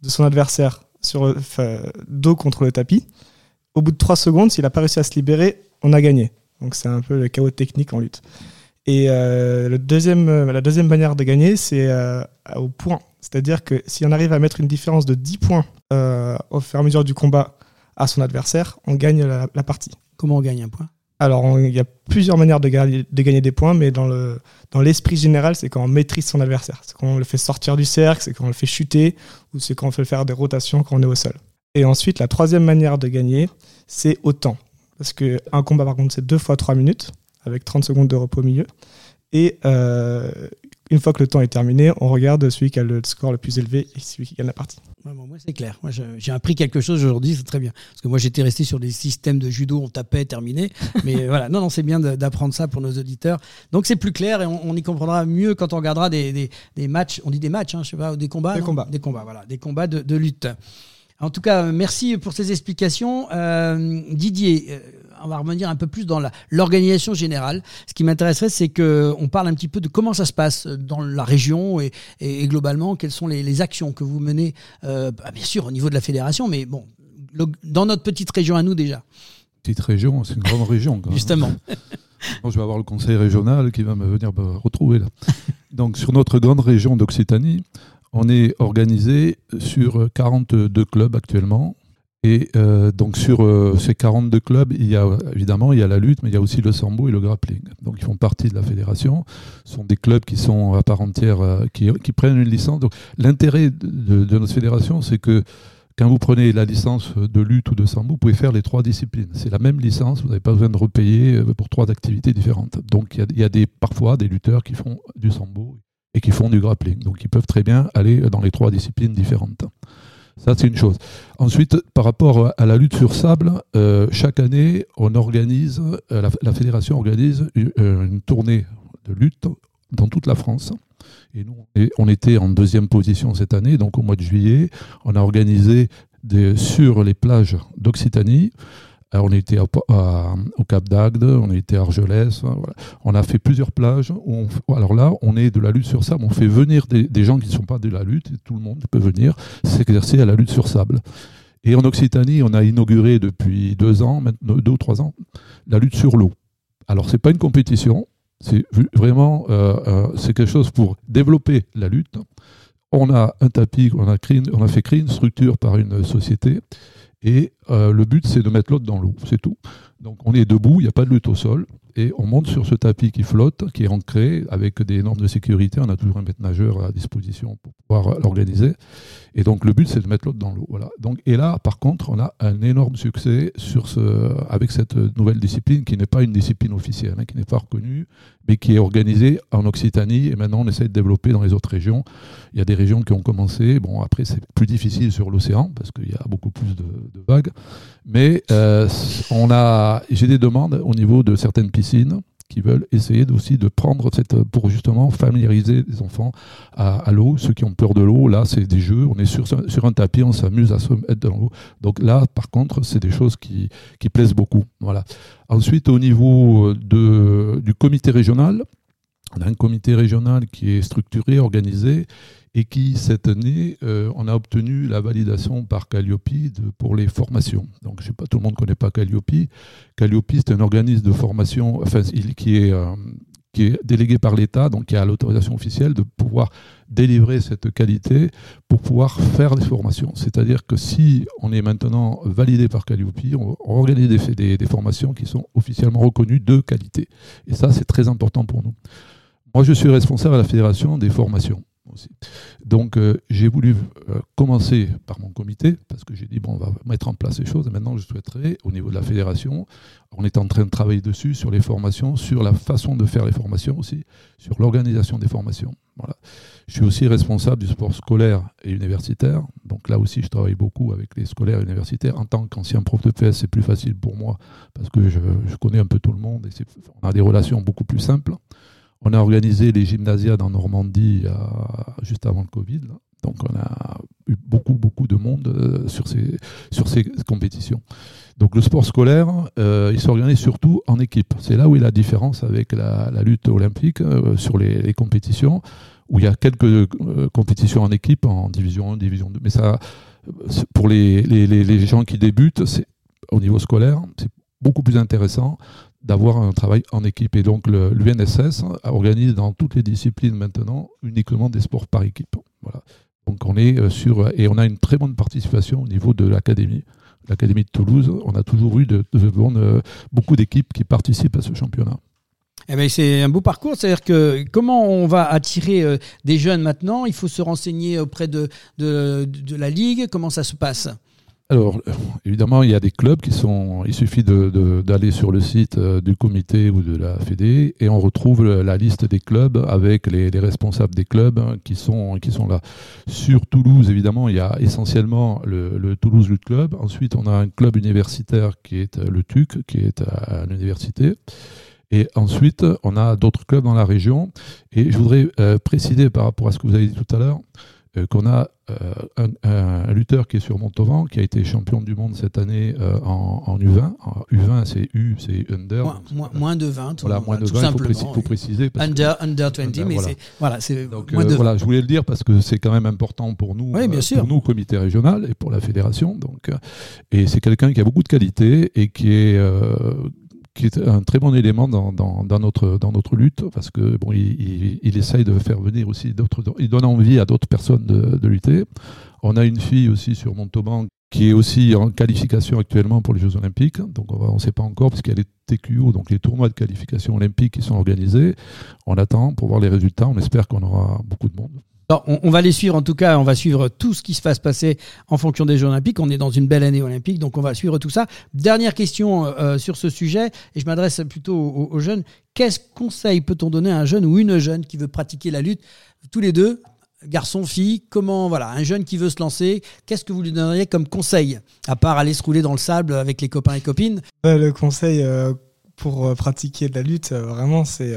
de son adversaire sur dos contre le tapis. Au bout de trois secondes, s'il n'a pas réussi à se libérer, on a gagné. Donc c'est un peu le chaos technique en lutte. Et euh, le deuxième, euh, la deuxième manière de gagner, c'est euh, au point. C'est-à-dire que si on arrive à mettre une différence de 10 points au fur et à mesure du combat à son adversaire, on gagne la, partie. Comment on gagne un point? Alors, il y a plusieurs manières de, gagner, de gagner des points, mais dans, le, dans l'esprit général, c'est quand on maîtrise son adversaire. C'est quand on le fait sortir du cercle, c'est quand on le fait chuter, ou c'est quand on fait faire des rotations quand on est au sol. Et ensuite, la troisième manière de gagner, c'est au temps. Parce qu'un combat, par contre, c'est deux fois trois minutes avec 30 secondes de repos au milieu. Et une fois que le temps est terminé, on regarde celui qui a le score le plus élevé et celui qui gagne la partie. moi, c'est clair. Moi, j'ai appris quelque chose aujourd'hui, c'est très bien. Parce que moi, j'étais resté sur des systèmes de judo, on tapait, terminé. Mais voilà, non, non, c'est bien d'apprendre ça pour nos auditeurs. Donc, c'est plus clair et on, y comprendra mieux quand on regardera des, des, matchs. On dit des matchs, hein, je sais pas, des combats. Des combats. Des combats, voilà. Des combats de, de lutte. En tout cas, merci pour ces explications. Euh, Didier, euh, on va revenir un peu plus dans l'organisation générale. Ce qui m'intéresserait, c'est qu'on parle un petit peu de comment ça se passe dans la région et, globalement, quelles sont les, actions que vous menez, euh, bah, bien sûr, au niveau de la fédération, mais bon, dans notre petite région à nous déjà. Petite région, c'est une grande région. Justement. je vais avoir le conseil régional qui va me venir me retrouver là. Donc, sur notre grande région d'Occitanie, on est organisé sur 42 clubs actuellement et euh, donc sur euh, ces 42 clubs, il y a évidemment il y a la lutte, mais il y a aussi le sambo et le grappling. Donc ils font partie de la fédération. Ce sont des clubs qui sont à part entière, euh, qui, prennent une licence. L'intérêt de, notre fédération, c'est que quand vous prenez la licence de lutte ou de sambo, vous pouvez faire les trois disciplines. C'est la même licence, vous n'avez pas besoin de repayer pour trois activités différentes. Donc il y a, parfois des lutteurs qui font du sambo et qui font du grappling. Donc ils peuvent très bien aller dans les trois disciplines différentes. Ça, c'est une chose. Ensuite, par rapport à la lutte sur sable, euh, chaque année, on organise, euh, la, fédération organise euh, une, tournée de lutte dans toute la France. Et nous, on était en deuxième position cette année, donc au mois de juillet, on a organisé des, sur les plages d'Occitanie euh, on a été au Cap d'Agde, on été à Argelès, hein, on a fait plusieurs plages. alors là, on est de la lutte sur sable, on fait venir des, gens qui ne sont pas de la lutte, tout le monde peut venir s'exercer à la lutte sur sable. Et en Occitanie, on a inauguré depuis deux ans, deux ou trois ans, la lutte sur l'eau. Alors c'est pas une compétition, c'est vraiment euh, euh, quelque chose pour développer la lutte. On a un tapis, on a, on a fait créer une structure par une société et euh, le but, c'est de mettre l'autre dans l'eau, c'est tout. Donc on est debout, il n'y a pas de lutte au sol, et on monte sur ce tapis qui flotte, qui est ancré avec des normes de sécurité. On a toujours un maître nageur à disposition pour pouvoir l'organiser. Et donc le but, c'est de mettre l'autre dans l'eau. Voilà. Donc, et là, par contre, on a un énorme succès avec cette nouvelle discipline qui n'est pas une discipline officielle, hein, qui n'est pas reconnue, mais qui est organisée en Occitanie. Et maintenant, on essaie de développer dans les autres régions. Il y a des régions qui ont commencé. Bon, après, c'est plus difficile sur l'océan parce qu'il y a beaucoup plus de, vagues. Mais euh, on a, j'ai des demandes au niveau de certaines piscines qui veulent essayer aussi de prendre cette pour justement familiariser les enfants à, l'eau. Ceux qui ont peur de l'eau, là, c'est des jeux. On est sur, un tapis, on s'amuse à se mettre dans l'eau. Donc là, par contre, c'est des choses qui, plaisent beaucoup. Voilà. Ensuite, au niveau de, du comité régional, on a un comité régional qui est structuré, organisé et qui, cette année, euh, on a obtenu la validation par Calliope pour les formations. Donc, je sais pas, tout le monde ne connaît pas Calliope. Calliope, c'est un organisme de formation enfin, qui, est, euh, qui est délégué par l'État, donc qui a l'autorisation officielle de pouvoir délivrer cette qualité pour pouvoir faire des formations. C'est-à-dire que si on est maintenant validé par Calliope, on, organise des formations qui sont officiellement reconnues de qualité. Et ça, c'est très important pour nous. Moi, je suis responsable à la Fédération des formations. Donc euh, j'ai voulu euh, commencer par mon comité, parce que j'ai dit, bon, on va mettre en place ces choses, et maintenant je souhaiterais, au niveau de la fédération, on est en train de travailler dessus, sur les formations, sur la façon de faire les formations aussi, sur l'organisation des formations. Voilà. Je suis aussi responsable du sport scolaire et universitaire, donc là aussi je travaille beaucoup avec les scolaires et universitaires. En tant qu'ancien prof de PS, c'est plus facile pour moi, parce que je, je connais un peu tout le monde, et on a des relations beaucoup plus simples. On a organisé les gymnasiades en Normandie euh, juste avant le Covid. Donc on a eu beaucoup, beaucoup de monde euh, sur, ces, compétitions. Donc le sport scolaire, euh, il s'organise surtout en équipe. C'est là où il y a la différence avec la, lutte olympique sur les, compétitions, où il y a quelques compétitions en équipe, en division 1, division 2. Mais ça, pour les gens qui débutent, au niveau scolaire, c'est beaucoup plus intéressant d'avoir un travail en équipe. Et donc l'UNSS organise dans toutes les disciplines maintenant uniquement des sports par équipe. Voilà. Donc on est euh, sur et on a une très bonne participation au niveau de l'académie. L'académie de Toulouse, on a toujours eu de, euh, beaucoup d'équipes qui participent à ce championnat. Eh ben, c'est un beau parcours, c'est-à-dire que comment on va attirer euh, des jeunes maintenant? Il faut se renseigner auprès de, de, de la ligue, comment ça se passe? Alors, évidemment, il y a des clubs qui sont. Il suffit d'aller sur le site euh, du comité ou de la Fédé et on retrouve la liste des clubs avec les, responsables des clubs qui sont, qui sont là. Sur Toulouse, évidemment, il y a essentiellement le, Toulouse Youth Club. Ensuite, on a un club universitaire qui est le TUC, qui est à l'université. Et ensuite, on a d'autres clubs dans la région. Et je voudrais euh, préciser par rapport à ce que vous avez dit tout à l'heure euh, qu'on a euh, un, lutteur qui est sur Montauban, qui a été champion du monde cette année euh, en, U20. U20, c'est U, c'est under. Moins, de 20. Voilà, moins de 20, il faut, préciser. under, under 20, mais c'est voilà, Donc, voilà, je voulais le dire parce que c'est quand même important pour nous, pour nous, comité régional et pour la fédération. Donc, et c'est quelqu'un qui a beaucoup de qualité et qui est qui est un très bon élément dans, dans, notre, dans notre lutte, parce que bon, il, il, essaye de faire venir aussi d'autres, il donne envie à d'autres personnes de, de, lutter. On a une fille aussi sur Montauban qui est aussi en qualification actuellement pour les Jeux Olympiques, donc on ne sait pas encore, parce qu'elle est TQO, donc les tournois de qualification olympique qui sont organisés. On attend pour voir les résultats, on espère qu'on aura beaucoup de monde on, va les suivre en tout cas, on va suivre tout ce qui se va se passer en fonction des Jeux Olympiques. On est dans une belle année olympique, donc on va suivre tout ça. Dernière question euh, euh, sur ce sujet, et je m'adresse plutôt aux, jeunes. Quels conseil peut-on donner à un jeune ou une jeune qui veut pratiquer la lutte Tous les deux, garçon, fille, comment, voilà, un jeune qui veut se lancer, qu'est-ce que vous lui donneriez comme conseil À part aller se rouler dans le sable avec les copains et copines? Le conseil euh, pour pratiquer de la lutte, vraiment, c'est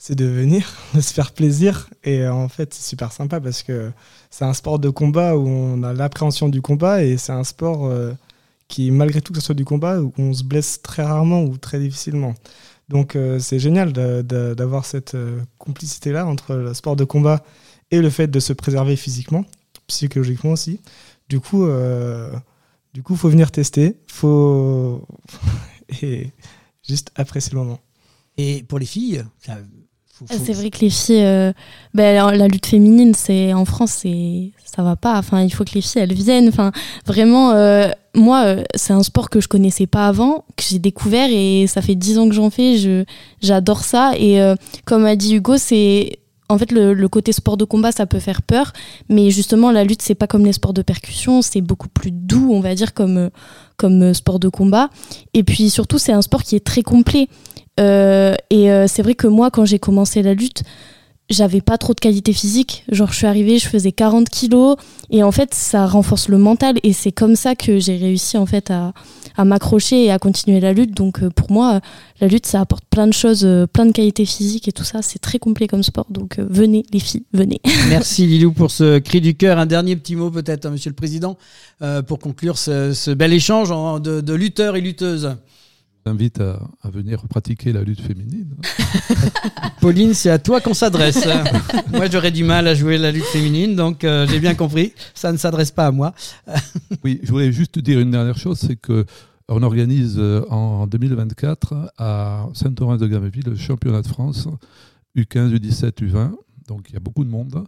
c'est de venir, de se faire plaisir. Et euh, en fait, c'est super sympa parce que c'est un sport de combat où on a l'appréhension du combat et c'est un sport euh, qui, malgré tout que ce soit du combat, où on se blesse très rarement ou très difficilement. Donc euh, c'est génial d'avoir cette complicité-là entre le sport de combat et le fait de se préserver physiquement, psychologiquement aussi. Du coup, coup, faut venir tester, faut et juste apprécier le moment. Et pour les filles, c'est vrai que les filles, euh, ben, la lutte féminine, c'est en France, c'est ça va pas. Enfin, il faut que les filles elles viennent. Enfin, vraiment, euh, moi, euh, c'est un sport que je connaissais pas avant, que j'ai découvert et ça fait dix ans que j'en fais. Je j'adore ça et comme a dit Hugo, c'est en fait, le, côté sport de combat, ça peut faire peur, mais justement, la lutte, c'est pas comme les sports de percussion, c'est beaucoup plus doux, on va dire, comme, comme sport de combat. Et puis surtout, c'est un sport qui est très complet. Euh, et euh, c'est vrai que moi, quand j'ai commencé la lutte, j'avais pas trop de qualité physique. Genre, je suis arrivée, je faisais 40 kilos. Et en fait, ça renforce le mental. Et c'est comme ça que j'ai réussi, en fait, à, m'accrocher et à continuer la lutte. Donc, euh, pour moi, la lutte, ça apporte plein de choses, plein de qualités physiques et tout ça. C'est très complet comme sport. Donc, venez, les filles, venez. Merci, Lilou, pour ce cri du cœur. Un dernier petit mot, peut-être, hein, monsieur le président, pour conclure ce, bel échange de lutteurs et lutteuses invite à, venir pratiquer la lutte féminine. Pauline, c'est à toi qu'on s'adresse. moi, j'aurais du mal à jouer la lutte féminine, donc euh, j'ai bien compris, ça ne s'adresse pas à moi. oui, je voulais juste dire une dernière chose, c'est que on organise euh, en 2024 à Saint-Orens-de-Gameville le championnat de France U15, U17, U20. Donc il y a beaucoup de monde.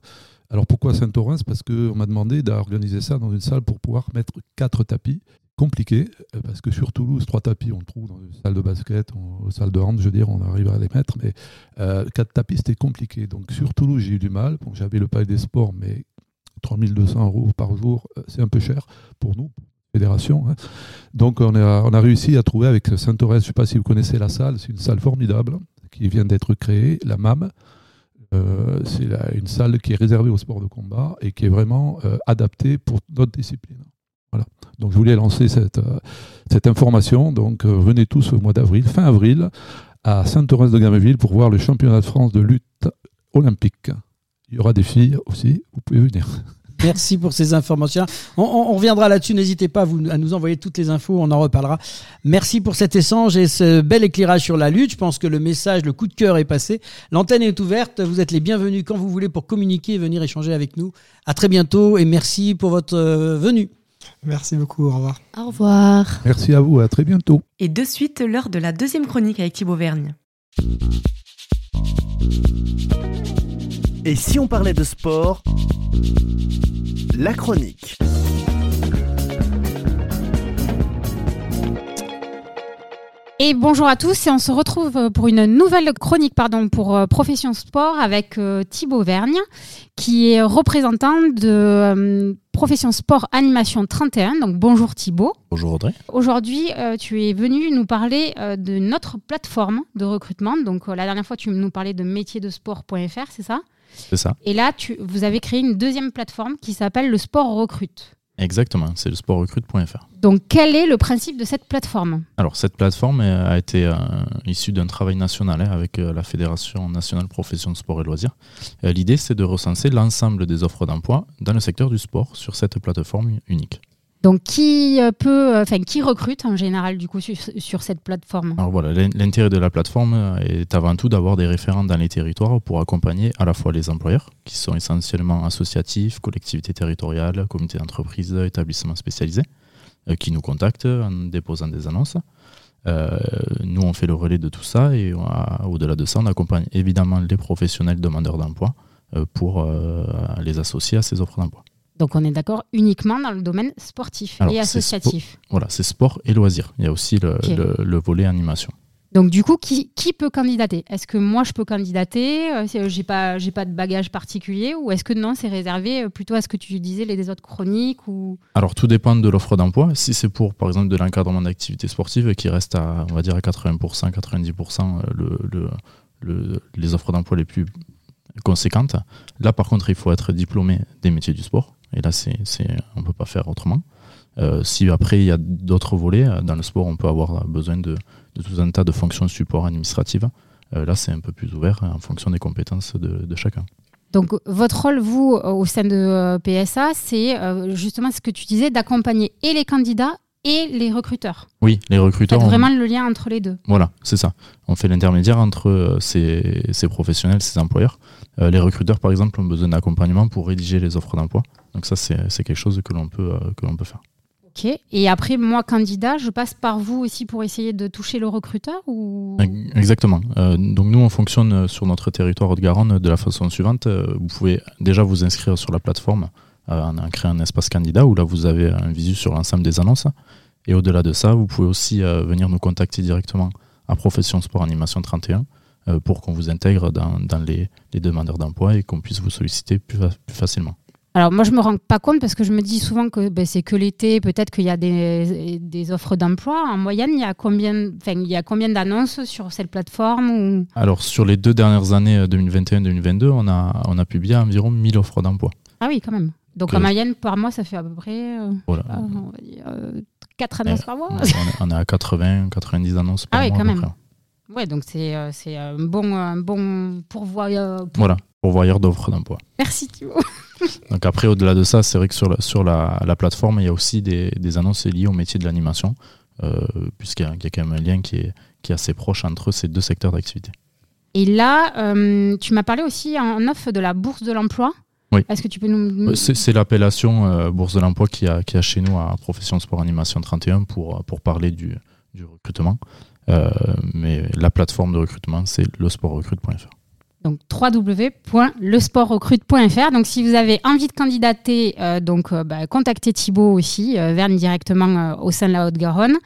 Alors pourquoi Saint-Orens Parce qu'on m'a demandé d'organiser ça dans une salle pour pouvoir mettre quatre tapis compliqué euh, parce que sur Toulouse, trois tapis, on le trouve dans une salle de basket, aux salles de hand, je veux dire, on arrive à les mettre, mais euh, quatre tapis, c'était compliqué. Donc sur Toulouse, j'ai eu du mal. J'avais le palais des sports, mais 3200 euros par jour, euh, c'est un peu cher pour nous, fédération. Hein. Donc on a, on a réussi à trouver avec Saint-Aurès, je ne sais pas si vous connaissez la salle, c'est une salle formidable qui vient d'être créée, la MAM. c'est une salle qui est réservée au sport de combat et qui est vraiment adaptée pour notre discipline. Voilà. Donc je voulais lancer cette, euh, information. Donc euh, venez tous au mois d'avril, fin avril, à Sainte-Thérèse de Gameville pour voir le championnat de France de lutte olympique. Il y aura des filles aussi, vous pouvez venir. Merci pour ces informations. On, reviendra là-dessus. N'hésitez pas à, vous, à, nous envoyer toutes les infos. On en reparlera. Merci pour cet échange et ce bel éclairage sur la lutte. Je pense que le message, le coup de cœur est passé. L'antenne est ouverte. Vous êtes les bienvenus quand vous voulez pour communiquer et venir échanger avec nous. À très bientôt et merci pour votre euh, venue. Merci beaucoup, au revoir. Au revoir. Merci à vous, à très bientôt. Et de suite, l'heure de la deuxième chronique avec Thibaut Vergne. Et si on parlait de sport La chronique. Et bonjour à tous et on se retrouve pour une nouvelle chronique pardon, pour euh, Profession Sport avec euh, Thibaut Vergne qui est représentant de euh, Profession Sport Animation 31. Donc bonjour Thibaut. Bonjour Audrey. Aujourd'hui tu es venu nous parler de notre plateforme de recrutement. Donc la dernière fois tu nous parlais de métiersdesport.fr, c'est ça? C'est ça. Et là tu, vous avez créé une deuxième plateforme qui s'appelle le Sport Recrute. Exactement, c'est le sportrecrute.fr. Donc quel est le principe de cette plateforme? Alors cette plateforme a été euh, issue d'un travail national hein, avec euh, la Fédération nationale profession de sport et loisirs. Euh, l'idée c'est de recenser l'ensemble des offres d'emploi dans le secteur du sport sur cette plateforme unique. Donc, qui euh, peut, euh, enfin, qui recrute en général du coup sur, cette plateforme? Alors voilà, l'intérêt de la plateforme euh, est avant tout d'avoir des référents dans les territoires pour accompagner à la fois les employeurs, qui sont essentiellement associatifs, collectivités territoriales, comités d'entreprise, établissements spécialisés, qui nous contactent en déposant des annonces. nous, on fait le relais de tout ça et au-delà de ça, on accompagne évidemment les professionnels demandeurs d'emploi pour les associer à ces offres d'emploi. Donc on est d'accord uniquement dans le domaine sportif et associatif. Voilà, c'est sport et loisirs. Il y a aussi le, volet animation. Donc du coup, qui, peut candidater? Est-ce que moi je peux candidater? Euh, euh, J'ai pas, j'ai pas de bagage particulier ou est-ce que non, c'est réservé euh, plutôt à ce que tu disais les autres chroniques ou? Alors tout dépend de l'offre d'emploi. Si c'est pour par exemple de l'encadrement d'activités sportives qui reste à on va dire à 80%, 90% le, les offres d'emploi les plus conséquentes. Là par contre, il faut être diplômé des métiers du sport et là, c'est, on ne peut pas faire autrement. Euh, si après il y a d'autres volets, euh, dans le sport, on peut avoir besoin de, tout un tas de fonctions de support administratives. Euh, là, c'est un peu plus ouvert en fonction des compétences de, chacun. Donc, votre rôle, vous, au sein de PSA, c'est justement ce que tu disais, d'accompagner et les candidats et les recruteurs. Oui, les recruteurs. Faites vraiment le lien entre les deux. Voilà, c'est ça. On fait l'intermédiaire entre ces, ces, professionnels, ces employeurs. Les recruteurs, par exemple, ont besoin d'accompagnement pour rédiger les offres d'emploi. Donc ça, c'est quelque chose que l'on peut, euh, que l'on peut faire. Ok. Et après, moi, candidat, je passe par vous aussi pour essayer de toucher le recruteur ou... Exactement. Euh, donc nous, on fonctionne euh, sur notre territoire Haute-Garonne de la façon suivante. Vous pouvez déjà vous inscrire sur la plateforme en créant un espace candidat où là, vous avez un visu sur l'ensemble des annonces. Et au-delà de ça, vous pouvez aussi venir nous contacter directement à Profession Sport Animation 31 pour qu'on vous intègre dans, dans les, les, demandeurs d'emploi et qu'on puisse vous solliciter plus, plus facilement. Alors moi, je me rends pas compte parce que je me dis souvent que ben, c'est que l'été, peut-être qu'il y a des, des offres d'emploi. En moyenne, il y a combien, il y a combien d'annonces sur cette plateforme ou... Alors sur les deux dernières années, 2021-2022, on a, on a publié environ 1000 offres d'emploi. Ah oui, quand même. Donc en moyenne, par mois, ça fait à peu près euh, voilà. on va dire, 4 euh, annonces par mois. On est à 80, 90 annonces par mois. Ah oui, quand même. Ouais, donc c'est euh, un bon, un bon pourvoyeur. Voilà, pourvoyeur d'offres d'emploi. Merci Thibaut. Donc après, au-delà de ça, c'est vrai que sur, la, sur la, plateforme, il y a aussi des, annonces liées au métier de l'animation, euh, puisqu'il y, a quand même un lien qui est, qui est assez proche entre ces deux secteurs d'activité. Et là, euh, tu m'as parlé aussi en offre de la bourse de l'emploi. Oui. Est-ce que tu peux nous. C'est l'appellation euh, bourse de l'emploi qui a, qui a chez nous à Profession Sport Animation 31 pour, pour parler du, du recrutement. Mais la plateforme de recrutement, c'est lesportrecrute.fr donc www.lesportrecrute.fr. Donc si vous avez envie de candidater, euh, donc euh, bah, contactez Thibaut aussi, euh, Verne directement au sein de la Haute-Garonne.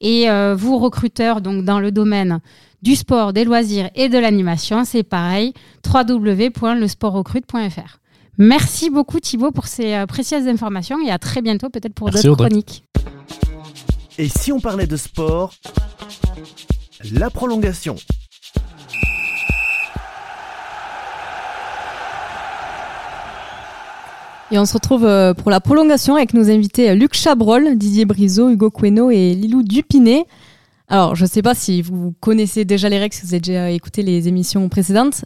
Et vous recruteurs donc dans le domaine du sport, des loisirs et de l'animation, c'est pareil, www.lesportrecrute.fr. Merci beaucoup Thibaut pour ces précieuses informations et à très bientôt peut-être pour d'autres chroniques. Et si on parlait de sport, la prolongation. Et on se retrouve euh, pour la prolongation avec nos invités euh, Luc Chabrol, Didier Briseau, Hugo Queno et Lilou Dupinet. Alors, je ne sais pas si vous connaissez déjà les règles, si vous avez déjà écouté les émissions précédentes.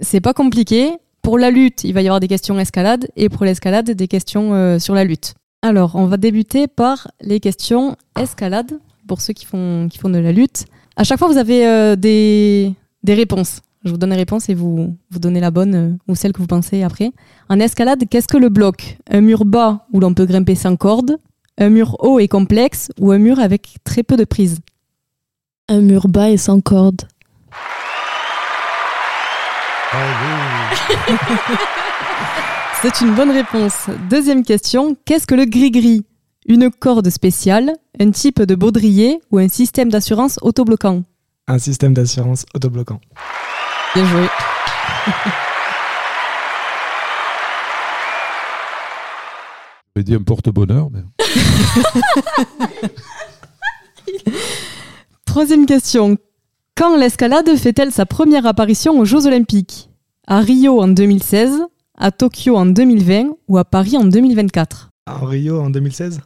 C'est pas compliqué. Pour la lutte, il va y avoir des questions escalade et pour l'escalade, des questions euh, sur la lutte. Alors, on va débuter par les questions escalade pour ceux qui font, qui font de la lutte. À chaque fois, vous avez des, des réponses. Je vous donne les réponses et vous, vous donnez la bonne euh, ou celle que vous pensez après. En escalade, qu'est-ce que le bloc? Un mur bas où l'on peut grimper sans corde, un mur haut et complexe ou un mur avec très peu de prise? Un mur bas et sans corde. C'est une bonne réponse. Deuxième question, qu'est-ce que le gris-gris? Une corde spéciale, un type de baudrier ou un système d'assurance autobloquant Un système d'assurance autobloquant. Bien joué. J'aurais dit un porte-bonheur. Mais... Troisième question. Quand l'escalade fait-elle sa première apparition aux Jeux Olympiques? À Rio en 2016, à Tokyo en 2020 ou à Paris en 2024 En Rio en 2016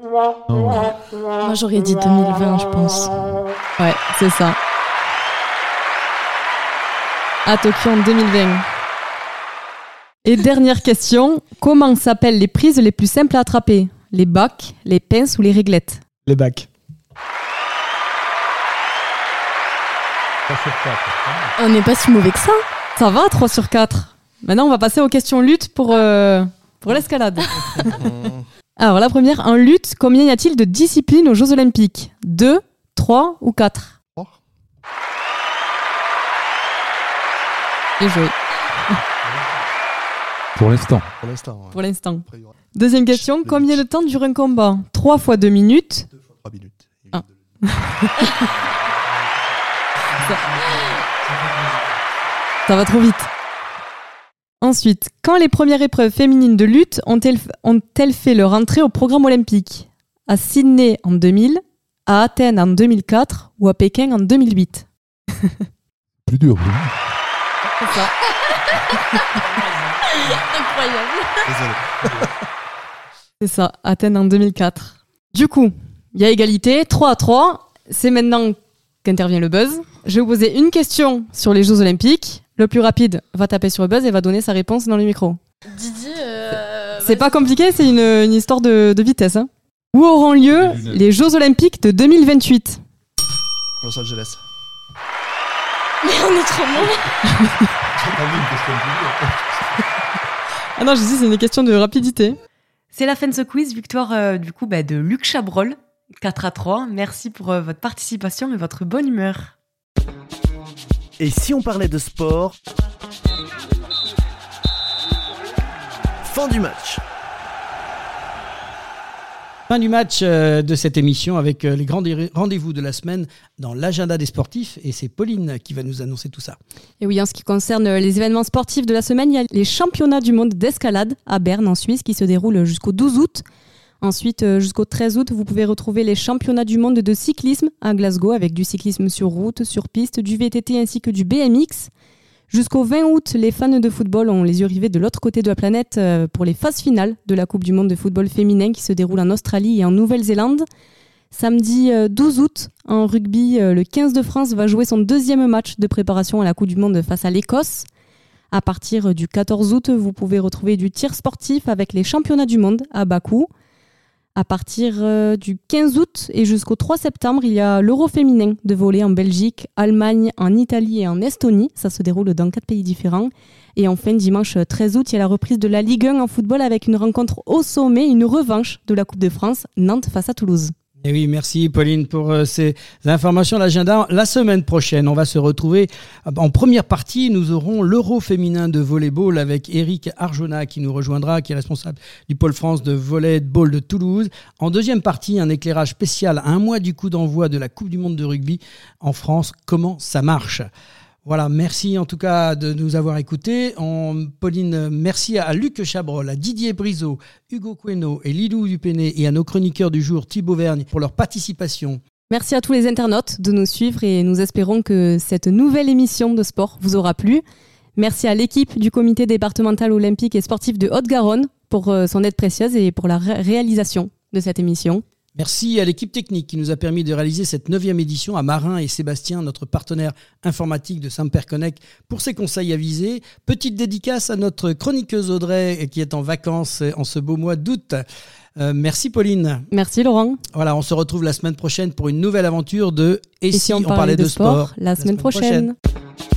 Moi j'aurais dit 2020, je pense. Ouais, c'est ça. À Tokyo en 2020. Et dernière question, comment s'appellent les prises les plus simples à attraper? Les bacs, les pinces ou les réglettes? Les bacs. On n'est pas si mauvais que ça. Ça va, 3 sur 4. Maintenant, on va passer aux questions lutte pour, euh, pour l'escalade. Alors, la première, en lutte, combien y a-t-il de disciplines aux Jeux Olympiques? 2, 3 ou 4 Bien joué. Pour l'instant. Pour l'instant. ouais. Pour l'instant. Deuxième question, combien de temps dure un combat? 3 fois 2 minutes. trois minutes. Ah. Ça va trop vite. Ensuite, quand les premières épreuves féminines de lutte ont-elles fait leur entrée au programme olympique? À Sydney en 2000, à Athènes en 2004 ou à Pékin en 2008 Plus dur. oui. C'est ça. Incroyable. C'est ça, Athènes en 2004. Du coup, il y a égalité, 3 à 3. C'est maintenant qu'intervient le buzz. Je vais vous poser une question sur les Jeux Olympiques. Le plus rapide va taper sur le buzz et va donner sa réponse dans le micro. Didier, euh, C'est pas compliqué, c'est une, une histoire de, de vitesse. hein. Où auront lieu les Jeux Olympiques de 2028 Los Angeles. mais on est trop mauvais. Ah non, je dis c'est une question de rapidité. C'est la fin de ce quiz. Victoire euh, du coup bah, de Luc Chabrol, 4 à 3. Merci pour euh, votre participation et votre bonne humeur. Et si on parlait de sport Fin du match. Fin du match euh, de cette émission avec euh, les grands rendez-vous de la semaine dans l'agenda des sportifs. Et c'est Pauline qui va nous annoncer tout ça. Et oui, en ce qui concerne les événements sportifs de la semaine, il y a les championnats du monde d'escalade à Berne, en Suisse, qui se déroulent jusqu'au 12 août. Ensuite, euh, jusqu'au 13 août, vous pouvez retrouver les championnats du monde de cyclisme à Glasgow, avec du cyclisme sur route, sur piste, du VTT ainsi que du BMX. Jusqu'au 20 août, les fans de football ont les yeux rivés de l'autre côté de la planète euh, pour les phases finales de la Coupe du monde de football féminin qui se déroule en Australie et en Nouvelle-Zélande. Samedi euh, 12 août, en rugby, euh, le 15 de France va jouer son deuxième match de préparation à la Coupe du Monde face à l'Écosse. À partir du 14 août, vous pouvez retrouver du tir sportif avec les championnats du monde à Bakou. À partir euh, du 15 août et jusqu'au 3 septembre, il y a l'Euro féminin de volley en Belgique, Allemagne, en Italie et en Estonie. Ça se déroule dans quatre pays différents. Et enfin, dimanche 13 août, il y a la reprise de la Ligue 1 en football avec une rencontre au sommet, une revanche de la Coupe de France, Nantes face à Toulouse. Et oui, merci Pauline pour euh, ces informations. L'agenda, la semaine prochaine, on va se retrouver en première partie. Nous aurons l'Euro féminin de volleyball avec Eric Arjona qui nous rejoindra, qui est responsable du pôle France de volleyball de Toulouse. En deuxième partie, un éclairage spécial un mois du coup d'envoi de la Coupe du Monde de rugby en France. Comment ça marche? Voilà, merci en tout cas de nous avoir écoutés. Pauline, merci à Luc Chabrol, à Didier Briseau, Hugo Queno et Lilou Dupéné et à nos chroniqueurs du jour, Thibaut Vergne, pour leur participation. Merci à tous les internautes de nous suivre et nous espérons que cette nouvelle émission de sport vous aura plu. Merci à l'équipe du comité départemental olympique et sportif de Haute-Garonne pour euh, son aide précieuse et pour la ré- réalisation de cette émission. Merci à l'équipe technique qui nous a permis de réaliser cette neuvième édition, à Marin et Sébastien, notre partenaire informatique de Samper Connect, pour ses conseils avisés. Petite dédicace à notre chroniqueuse Audrey qui est en vacances en ce beau mois d'août. Euh, merci Pauline. Merci Laurent. Voilà, on se retrouve la semaine prochaine pour une nouvelle aventure de Et, si, on, parlait, de, sport, la, semaine, prochaine. prochaine.